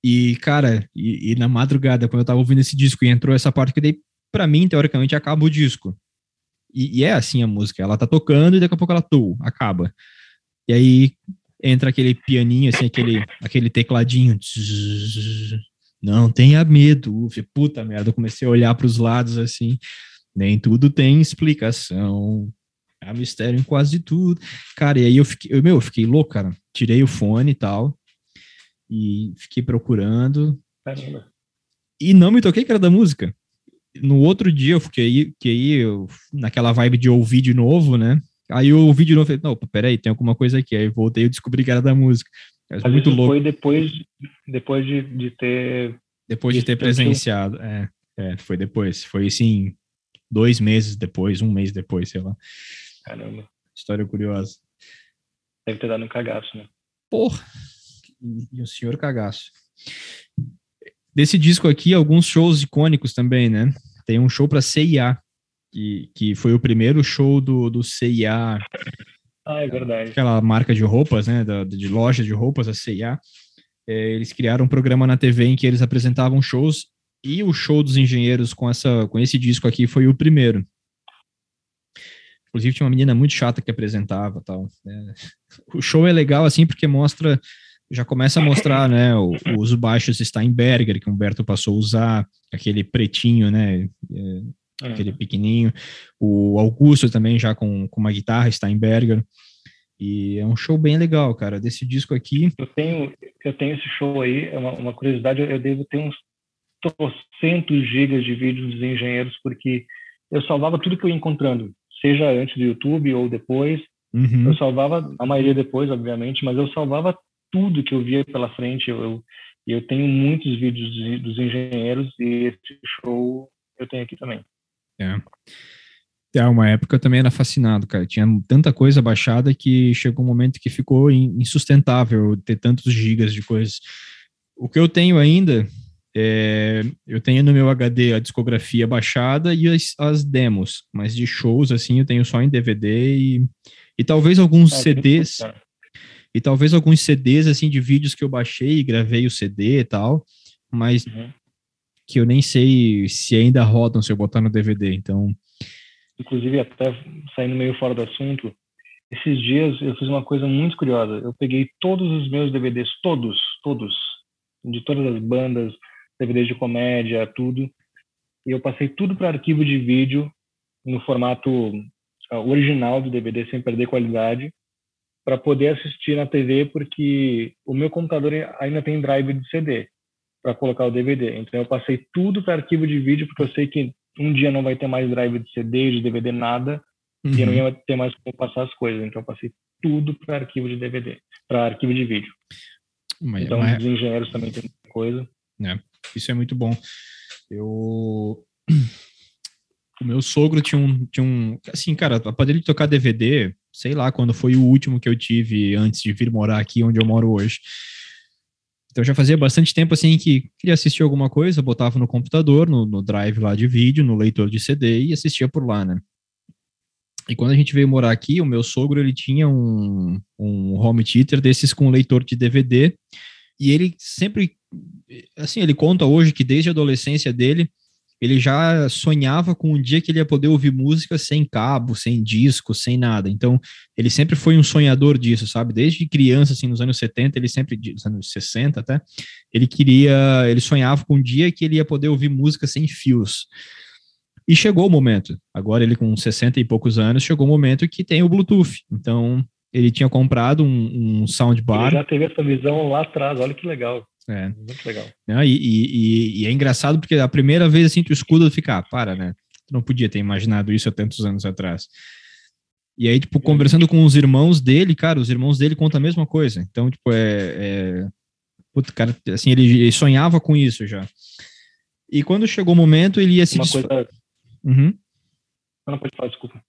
A: e cara, e, e na madrugada, quando eu tava ouvindo esse disco e entrou essa parte que daí, pra mim, teoricamente, acaba o disco. E, e, é assim a música, ela tá tocando e daqui a pouco ela tou, acaba. E aí entra aquele pianinho, assim, aquele, aquele tecladinho. Não tenha medo. Puta merda, eu comecei a olhar para os lados assim. Nem tudo tem explicação. Há mistério em quase tudo. Cara, e aí eu fiquei, eu, meu, eu fiquei louco, cara. Tirei o fone e tal. E fiquei procurando. Caramba. E não me toquei que era da música no outro dia eu fiquei, fiquei eu, naquela vibe de ouvir de novo, né? Aí eu ouvi de novo e falei, não, peraí, tem alguma coisa aqui. Aí voltei e descobri que era da música.
B: Mas muito louco. Foi depois, depois de, de ter.
A: Depois de ter presenciado. É, é, foi depois. Foi assim, dois meses depois, um mês depois, sei lá.
B: Caramba.
A: História curiosa.
B: Deve ter dado um cagaço, né?
A: Porra! E o senhor cagaço. Desse disco aqui, alguns shows icônicos também, né? Tem um show para CIA, que, que foi o primeiro show do, do CIA.
B: Ah, é verdade.
A: Aquela marca de roupas, né? Da, de loja de roupas, a CIA. É, eles criaram um programa na TV em que eles apresentavam shows e o show dos engenheiros com, essa, com esse disco aqui foi o primeiro. Inclusive tinha uma menina muito chata que apresentava tal. É, o show é legal assim porque mostra já começa a mostrar, né, os baixos Steinberger, que o Humberto passou a usar, aquele pretinho, né, é, é. aquele pequenininho, o Augusto também já com, com uma guitarra Steinberger, e é um show bem legal, cara, desse disco aqui.
B: Eu tenho, eu tenho esse show aí, é uma, uma curiosidade, eu devo ter uns trocentos gigas de vídeos dos engenheiros, porque eu salvava tudo que eu ia encontrando, seja antes do YouTube ou depois, Uhum. Eu salvava, a maioria depois, obviamente, mas eu salvava tudo que eu via pela frente. Eu, eu tenho muitos vídeos dos engenheiros e esse show eu tenho aqui também.
A: É. É, uma época eu também era fascinado, cara. Tinha tanta coisa baixada que chegou um momento que ficou insustentável ter tantos gigas de coisas. O que eu tenho ainda, é, eu tenho no meu HD a discografia baixada e as, as, demos, mas de shows, assim, eu tenho só em DVD e, e talvez alguns é, CDs e talvez alguns CDs assim de vídeos que eu baixei e gravei o CD e tal, mas uhum. que eu nem sei se ainda rodam se eu botar no DVD, então
B: inclusive até saindo meio fora do assunto, esses dias eu fiz uma coisa muito curiosa. Eu peguei todos os meus DVDs, todos, todos, de todas as bandas, DVDs de comédia, tudo, e eu passei tudo para arquivo de vídeo no formato ah, original do DVD sem perder qualidade para poder assistir na TV, porque o meu computador ainda tem drive de CD para colocar o DVD. Então eu passei tudo para arquivo de vídeo, porque eu sei que um dia não vai ter mais drive de CD, de DVD, nada, uhum. e eu não ia ter mais como passar as coisas. Então eu passei tudo para arquivo de DVD, para arquivo de vídeo. Mas, então mas... os engenheiros também tem coisa.
A: É, isso é muito bom. Eu o meu sogro tinha um, tinha um assim, cara, a poder de tocar DVD, sei lá, quando foi o último que eu tive antes de vir morar aqui onde eu moro hoje. Então já fazia bastante tempo assim que queria assistir alguma coisa, botava no computador, no, no drive lá de vídeo, no leitor de CD e assistia por lá, né? E quando a gente veio morar aqui, o meu sogro ele tinha um, um home theater desses com leitor de DVD e ele sempre, assim, ele conta hoje que desde a adolescência dele ele já sonhava com um dia que ele ia poder ouvir música sem cabo, sem disco, sem nada. Então, ele sempre foi um sonhador disso, sabe? Desde criança, assim, nos anos 70, ele sempre, nos anos 60 até, ele queria, ele sonhava com um dia que ele ia poder ouvir música sem fios. E chegou o momento. Agora ele com 60 e poucos anos, chegou o momento que tem o Bluetooth. Então, ele tinha comprado um, um soundbar. Ele
B: já teve essa visão lá atrás, olha que legal. É. Muito legal.
A: Né, e, e, e, é engraçado porque a primeira vez assim tu escuta e fica, ah, para, né? Tu não podia ter imaginado isso há tantos anos atrás. E aí, tipo, conversando com os irmãos dele, cara, os irmãos dele contam a mesma coisa. Então, tipo, é. é... Puta, cara, assim, ele, sonhava com isso já. E quando chegou o momento, ele ia se.
B: Uma coisa.
A: Uhum.
B: Não pode falar, desculpa.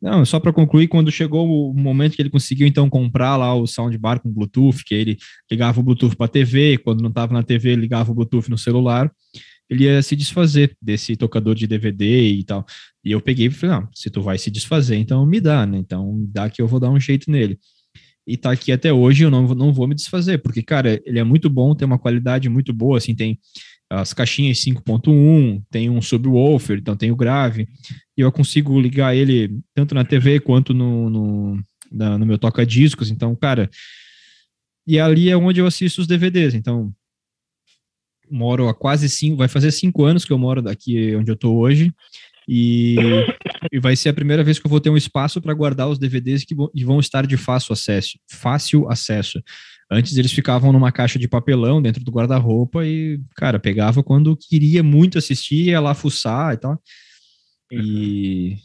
A: Não, só para concluir, quando chegou o momento que ele conseguiu então comprar lá o soundbar com Bluetooth, que ele ligava o Bluetooth para a TV, quando não estava na TV, ligava o Bluetooth no celular, ele ia se desfazer desse tocador de DVD e tal. E eu peguei e falei, não, se tu vai se desfazer, então me dá, né? Então dá que eu vou dar um jeito nele. E tá aqui até hoje, eu não, não vou me desfazer, porque, cara, ele é muito bom, tem uma qualidade muito boa, assim, tem as caixinhas 5.1, tem um subwoofer, então tem o grave, e eu consigo ligar ele tanto na TV quanto no, no, na, no meu toca-discos, então, cara, e ali é onde eu assisto os DVDs, então, moro há quase cinco, vai fazer cinco anos que eu moro daqui onde eu tô hoje, e, e vai ser a primeira vez que eu vou ter um espaço para guardar os DVDs que vão estar de fácil acesso, fácil acesso. Antes eles ficavam numa caixa de papelão dentro do guarda-roupa e, cara, pegava quando queria muito assistir, ia lá fuçar e tal. E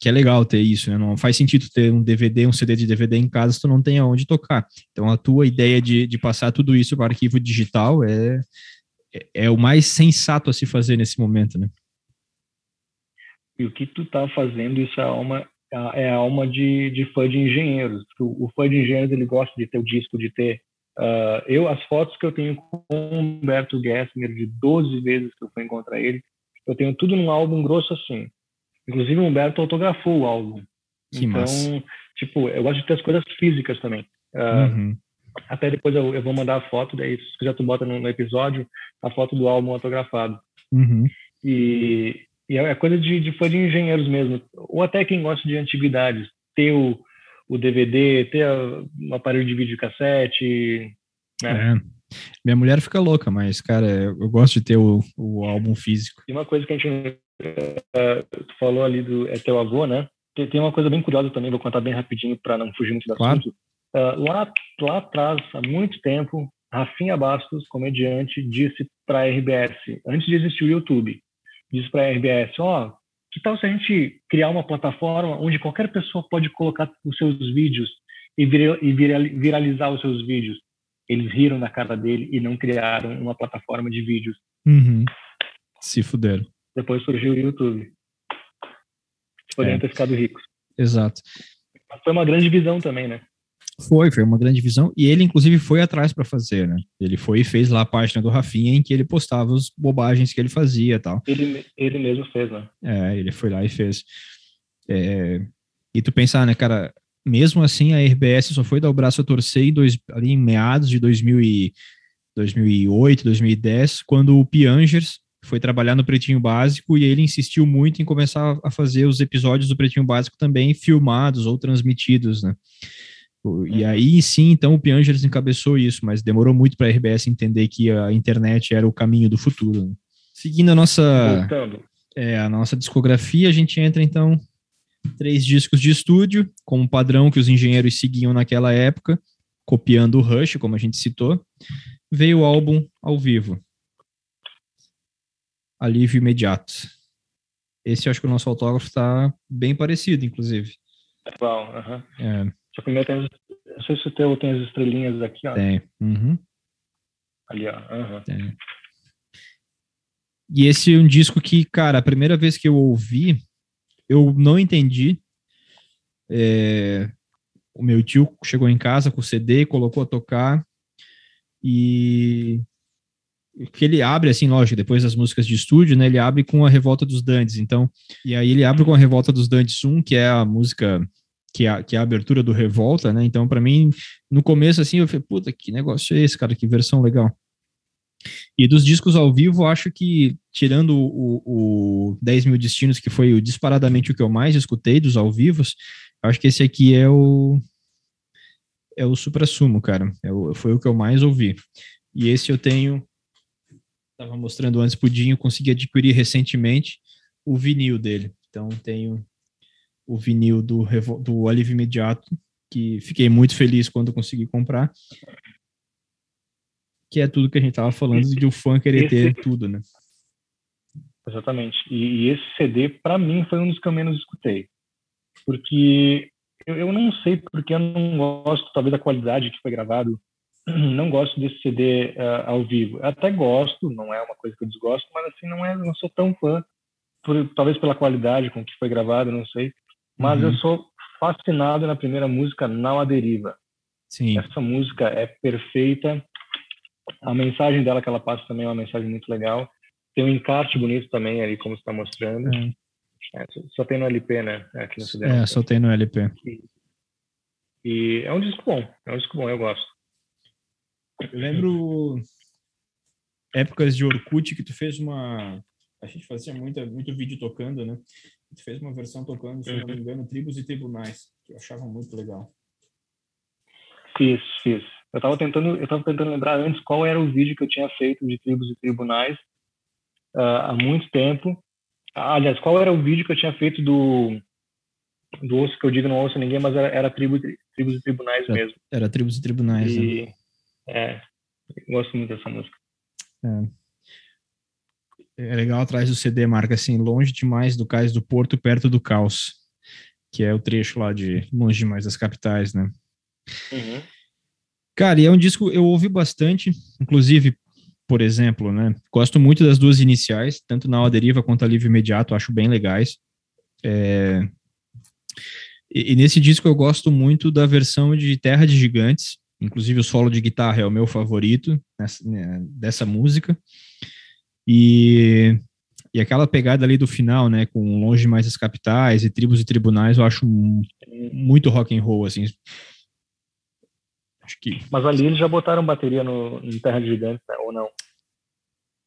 A: que é legal ter isso, né? Não faz sentido ter um DVD, um CD de DVD em casa se tu não tem aonde tocar. Então a tua ideia de, de passar tudo isso para arquivo digital é, é, é o mais sensato a se fazer nesse momento, né?
B: E o que tu tá fazendo, isso é uma é a alma de, de fã de engenheiros. O, o, fã de engenheiros ele gosta de ter o disco, de ter. Uh, eu, as fotos que eu tenho com o Humberto Gessinger, de 12 vezes que eu fui encontrar ele, eu tenho tudo num álbum grosso assim. Inclusive, o Humberto autografou o álbum. Que então, massa. tipo, eu gosto de ter as coisas físicas também. Uh, uhum. Até depois eu, eu, vou mandar a foto, daí se quiser tu bota no, no episódio a foto do álbum autografado.
A: Uhum.
B: E, e é coisa de, de fã de engenheiros mesmo, ou até quem gosta de antiguidades, ter o, o DVD, ter um aparelho de videocassete, né?
A: É. Minha mulher fica louca, mas, cara, eu gosto de ter o, o álbum físico.
B: E uma coisa que a gente uh, falou ali do é teu avô, né? Tem, tem, uma coisa bem curiosa também, vou contar bem rapidinho para não fugir muito do
A: claro.
B: assunto. Uh, lá, lá atrás, há muito tempo, Rafinha Bastos, comediante, disse para a RBS, antes de existir o YouTube, disse para a RBS, ó, oh, que tal se a gente criar uma plataforma onde qualquer pessoa pode colocar os seus vídeos e, vir, e viralizar os seus vídeos? Eles riram na cara dele e não criaram uma plataforma de vídeos.
A: Uhum. Se fuderam.
B: Depois surgiu o YouTube. Poderiam é. ter ficado ricos.
A: Exato.
B: Mas foi uma grande visão também, né?
A: Foi, foi uma grande visão. E ele, inclusive, foi atrás para fazer, né? Ele foi e fez lá a página do Rafinha em que ele postava as bobagens que ele fazia e tal.
B: Ele, ele mesmo fez, né?
A: É, ele foi lá e fez. É, e tu pensar, né, cara, mesmo assim a RBS só foi dar o braço a torcer em dois, ali em meados de 2000 e, 2008, 2010, quando o Piangers foi trabalhar no Pretinho Básico e ele insistiu muito em começar a fazer os episódios do Pretinho Básico também filmados ou transmitidos, né? E uhum. aí sim, então o Piangers encabeçou isso, mas demorou muito para a RBS entender que a internet era o caminho do futuro. Né? Seguindo a nossa é, a nossa discografia, a gente entra então três discos de estúdio, como padrão que os engenheiros seguiam naquela época, copiando o Rush, como a gente citou. Veio o álbum ao vivo. Alívio imediato. Esse acho que o nosso autógrafo está bem parecido, inclusive.
B: É bom, uhum.
A: é.
B: Só que o meu tem, não sei se o teu tem as estrelinhas aqui, ó.
A: Tem. Uhum.
B: Ali, ó. Uhum.
A: Tem. E esse é um disco que, cara, a primeira vez que eu ouvi, eu não entendi. É, o meu tio chegou em casa com o CD, colocou a tocar e que ele abre assim, lógico, depois das músicas de estúdio, né, ele abre com a Revolta dos Dantes, então, e aí ele abre com a Revolta dos Dantes 1, que é a música que é, que é a abertura do Revolta, né? Então, para mim, no começo, assim, eu falei, puta, que negócio é esse, cara? Que versão legal. E dos discos ao vivo, acho que, tirando o, o 10 Mil Destinos, que foi disparadamente o que eu mais escutei dos ao vivos, acho que esse aqui é o. É o supra-sumo, cara. É o, foi o que eu mais ouvi. E esse eu tenho. Estava mostrando antes pro Dinho, consegui adquirir recentemente o vinil dele. Então, tenho o vinil do, do Alívio Imediato, que fiquei muito feliz quando consegui comprar. Que é tudo que a gente tava falando de o fã querer esse, ter tudo, né?
B: Exatamente. E, e esse CD, para mim, foi um dos que eu menos escutei. Porque eu, eu não sei porque eu não gosto, talvez, da qualidade que foi gravado. Não gosto desse CD uh, eh, ao vivo. Eu até gosto, não é uma coisa que eu desgosto, mas assim, não, é, não sou tão fã. Por, talvez pela qualidade com que foi gravado, não sei. Mas uhum. eu sou fascinado na primeira música, Não a Deriva.
A: Sim.
B: Essa música é perfeita. A mensagem dela que ela passa também é uma mensagem muito legal. Tem um encarte bonito também ali, como você está mostrando. É. É, só tem no LP, né?
A: É, aqui no é, só tem no LP.
B: E, e, é um disco bom. É um disco bom, eu gosto.
A: Eu lembro épocas de Orkut que tu fez uma... A gente fazia muito, muito vídeo tocando, né? Fez uma versão tocando, se uhum. não me uhum. engano, Tribos e Tribunais, que eu achava muito legal.
B: Fiz, fiz. Eu estava tentando, eu tava tentando lembrar antes qual era o vídeo que eu tinha feito de tribos e tribunais uh, há muito tempo. aliás, qual era o vídeo que eu tinha feito do do osso que eu digo não ouço ninguém, mas era, era tribo, tribos e tribunais
A: era,
B: mesmo.
A: Era tribos e tribunais. E,
B: né? É, gosto muito dessa música.
A: É. é legal atrás do CD, marca assim, longe demais do cais do Porto, perto do caos, que é o trecho lá de longe demais das capitais, né? Uhum. Cara, e é um disco eu ouvi bastante, inclusive, por exemplo, né? Gosto muito das duas iniciais, tanto na Deriva quanto a Livre Imediato, acho bem legais. É... E, e, nesse disco eu gosto muito da versão de Terra de Gigantes, inclusive o solo de guitarra é o meu favorito nessa, né, dessa música. E, e aquela pegada ali do final, né, com Longe Mais as Capitais e Tribos e Tribunais, eu acho muito rock and roll, assim.
B: Acho que... Mas ali eles já botaram bateria no, no Terra de Gigantes, né? ou não?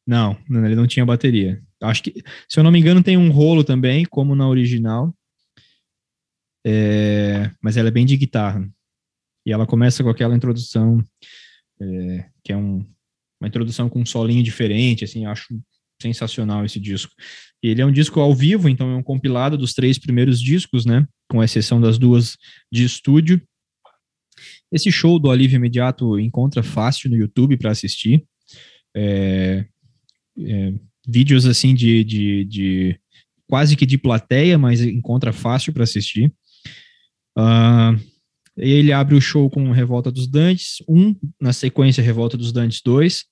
A: Não, ele não tinha bateria. Acho que, se eu não me engano, tem um rolo também, como na original. É, mas ela é bem de guitarra. E ela começa com aquela introdução, é, que é um, uma introdução com um solinho diferente, assim, acho sensacional esse disco. Ele é um disco ao vivo, então é um compilado dos três primeiros discos, né? Com exceção das duas de estúdio. Esse show do Alívio Imediato encontra fácil no YouTube para assistir. É, é, vídeos assim de, de, de, quase que de plateia, mas encontra fácil para assistir. Uh, ele abre o show com Revolta dos Dantes 1, um, na sequência Revolta dos Dantes 2,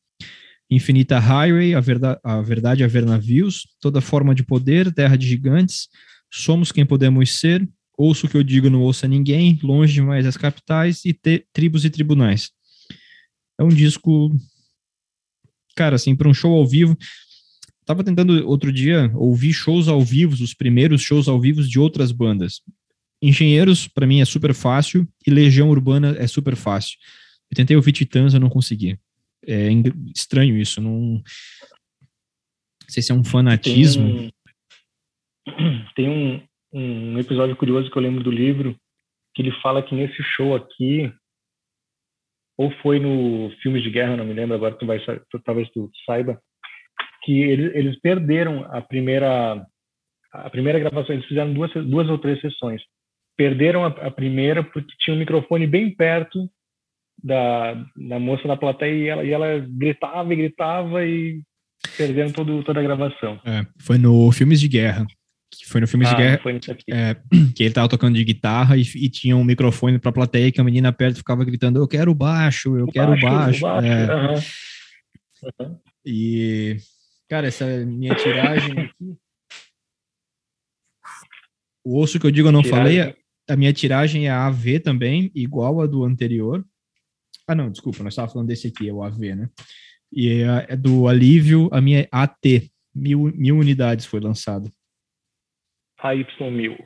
A: Infinita Highway, a, Verda a Verdade a Ver Navios, Toda Forma de Poder, Terra de Gigantes, Somos Quem Podemos Ser, Ouço o que eu digo, não ouça ninguém, Longe demais as capitais e Tribos e Tribunais. É um disco, cara, assim, para um show ao vivo. Tava tentando outro dia ouvir shows ao vivo, os primeiros shows ao vivo de outras bandas. Engenheiros, para mim, é super fácil e Legião Urbana é super fácil. Eu tentei ouvir Titãs, eu não consegui. É estranho isso, não, não sei se é um fanatismo.
B: Tem, tem um, um episódio curioso que eu lembro do livro, que ele fala que nesse show aqui, ou foi no Filmes de Guerra, não me lembro, agora tu vai, talvez tu saiba, que eles, eles perderam a primeira a primeira gravação, eles fizeram duas, duas ou três sessões. Perderam a, a primeira porque tinha um microfone bem perto da, da moça da plateia e ela, e ela gritava e gritava e perderam todo, toda a gravação.
A: É, foi no Filmes de Guerra que foi no filme ah, de guerra, é, que ele tava tocando de guitarra e, e tinha um microfone para a plateia que a menina perto ficava gritando: Eu quero baixo, eu o quero baixo. baixo. É. Uhum. Uhum. E, cara, essa minha tiragem aqui. O osso que eu digo eu não tiragem. falei, a minha tiragem é AV também, igual a do anterior. Ah, não, desculpa, nós estávamos falando desse aqui, é o AV, né? E é, é do alívio, a minha é AT, mil, mil unidades foi lançado.
B: AY1000.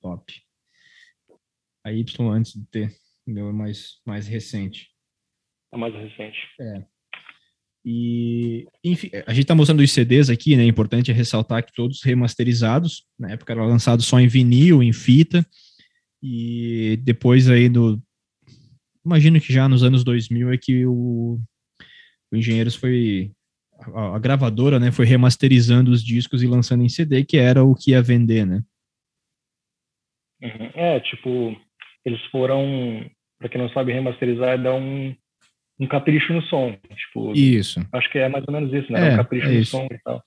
A: Top. A Y antes de ter, meu é mais, mais recente.
B: É mais recente.
A: É. E, enfim, a gente está mostrando os CDs aqui, né? É importante ressaltar que todos remasterizados. Na época era lançado só em vinil, em fita. E depois aí do. Imagino que já nos anos 2000 é que o, o Engenheiros foi a, a, gravadora, né, foi remasterizando os discos e lançando em CD, que era o que ia vender, né?
B: Uhum. É, tipo, eles foram, para quem não sabe, remasterizar é dar um, um capricho no som. Tipo,
A: isso.
B: Acho que é mais ou menos isso, né? É, um capricho é no isso. som e tal.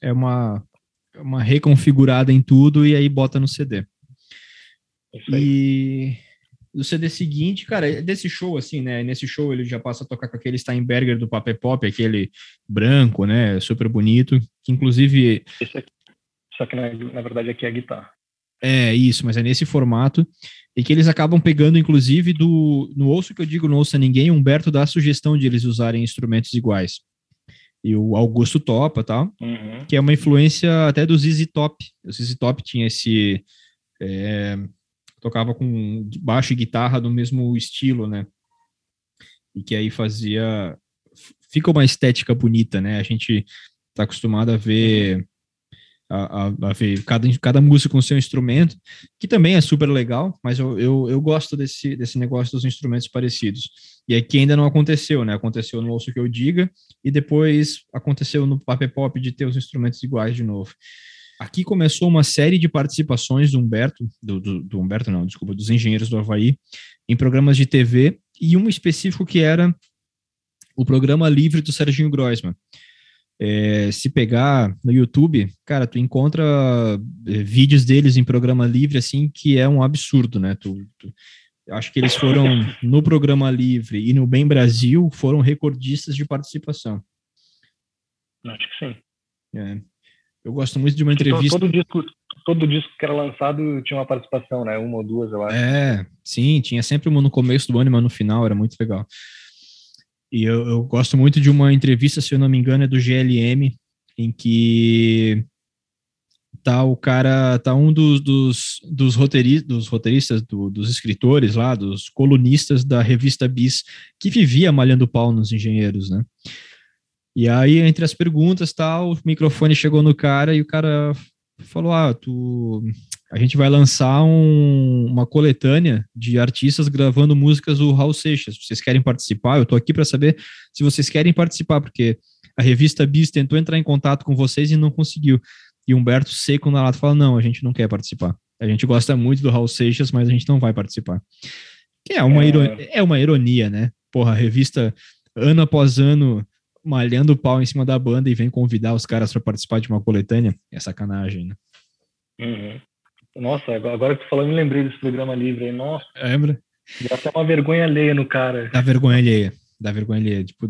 A: É uma, uma reconfigurada em tudo e aí bota no CD. E do CD seguinte, cara, é desse show, assim, né? Nesse show ele já passa a tocar com aquele Steinberger do Papel Pop, aquele branco, né? Super bonito, que inclusive.
B: Esse aqui. Só que na, na verdade aqui é a guitarra.
A: É, isso, mas é nesse formato e que eles acabam pegando, inclusive, do no Ouço que eu digo, não ouça ninguém, Humberto dá a sugestão de eles usarem instrumentos iguais. E o Augusto topa, tal, uhum. que é uma influência até do ZZ Top. O ZZ Top tinha esse... É, tocava com baixo e guitarra do mesmo estilo, né? E que aí fazia... Fica uma estética bonita, né? A gente tá acostumado a ver a, a, a, ver cada, cada música com seu instrumento, que também é super legal, mas eu, eu, eu, gosto desse, desse negócio dos instrumentos parecidos. E aqui ainda não aconteceu, né? Aconteceu no Ouço Que Eu Diga, e depois aconteceu no Paper Pop de ter os instrumentos iguais de novo. Aqui começou uma série de participações do Humberto, do, do, do Humberto não, desculpa, dos engenheiros do Havaí, em programas de TV, e um específico que era o programa livre do Serginho Groisman. É, se pegar no YouTube, cara, tu encontra é, vídeos deles em programa livre, assim, que é um absurdo, né? Tu, tu, acho que eles foram no programa livre e no Bem Brasil foram recordistas de participação.
B: Acho que sim.
A: É. Eu gosto muito de uma entrevista.
B: Todo, todo, disco, todo disco que era lançado tinha uma participação, né? Uma ou duas, eu acho.
A: É, sim, tinha sempre uma no começo do ano uma no final, era muito legal. E eu, eu, gosto muito de uma entrevista, se eu não me engano, é do GLM, em que tá o cara, tá um dos, dos, dos, roteiristas, dos, roteiristas do, dos escritores lá, dos colunistas da revista Bis, que vivia malhando pau nos engenheiros, né? E aí, entre as perguntas, tal, o microfone chegou no cara e o cara falou: Ah, tu a gente vai lançar um, uma coletânea de artistas gravando músicas do Raul Seixas. Vocês querem participar? Eu estou aqui para saber se vocês querem participar, porque a revista Bis tentou entrar em contato com vocês e não conseguiu. E Humberto Seco na lata fala: não, a gente não quer participar. A gente gosta muito do Raul Seixas, mas a gente não vai participar. Que é uma, é... Ironia, é uma ironia, né? Porra, a revista ano após ano malhando o pau em cima da banda e vem convidar os caras para participar de uma coletânea. É sacanagem, né?
B: Uhum. Nossa, agora que tu falou, eu me lembrei desse programa livre aí. Nossa.
A: Lembra?
B: Dá até uma vergonha alheia no cara.
A: Dá vergonha alheia. Dá vergonha alheia. Tipo,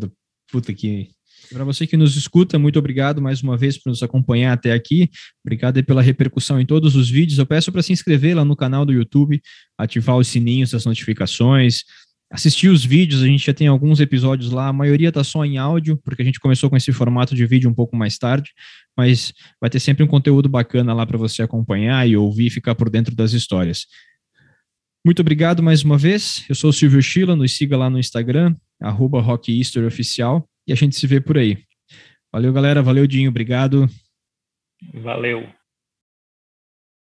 A: puta que. Para você que nos escuta, muito obrigado mais uma vez por nos acompanhar até aqui. Obrigado pela repercussão em todos os vídeos. Eu peço para se inscrever lá no canal do YouTube, ativar os sininhos das notificações, assistir os vídeos, a gente já tem alguns episódios lá, a maioria tá só em áudio, porque a gente começou com esse formato de vídeo um pouco mais tarde, mas vai ter sempre um conteúdo bacana lá para você acompanhar e ouvir e ficar por dentro das histórias. Muito obrigado mais uma vez. Eu sou o Silvio Schila, nos siga lá no Instagram, arroba Oficial, e a gente se vê por aí. Valeu, galera. Valeu, Dinho. Obrigado.
B: Valeu.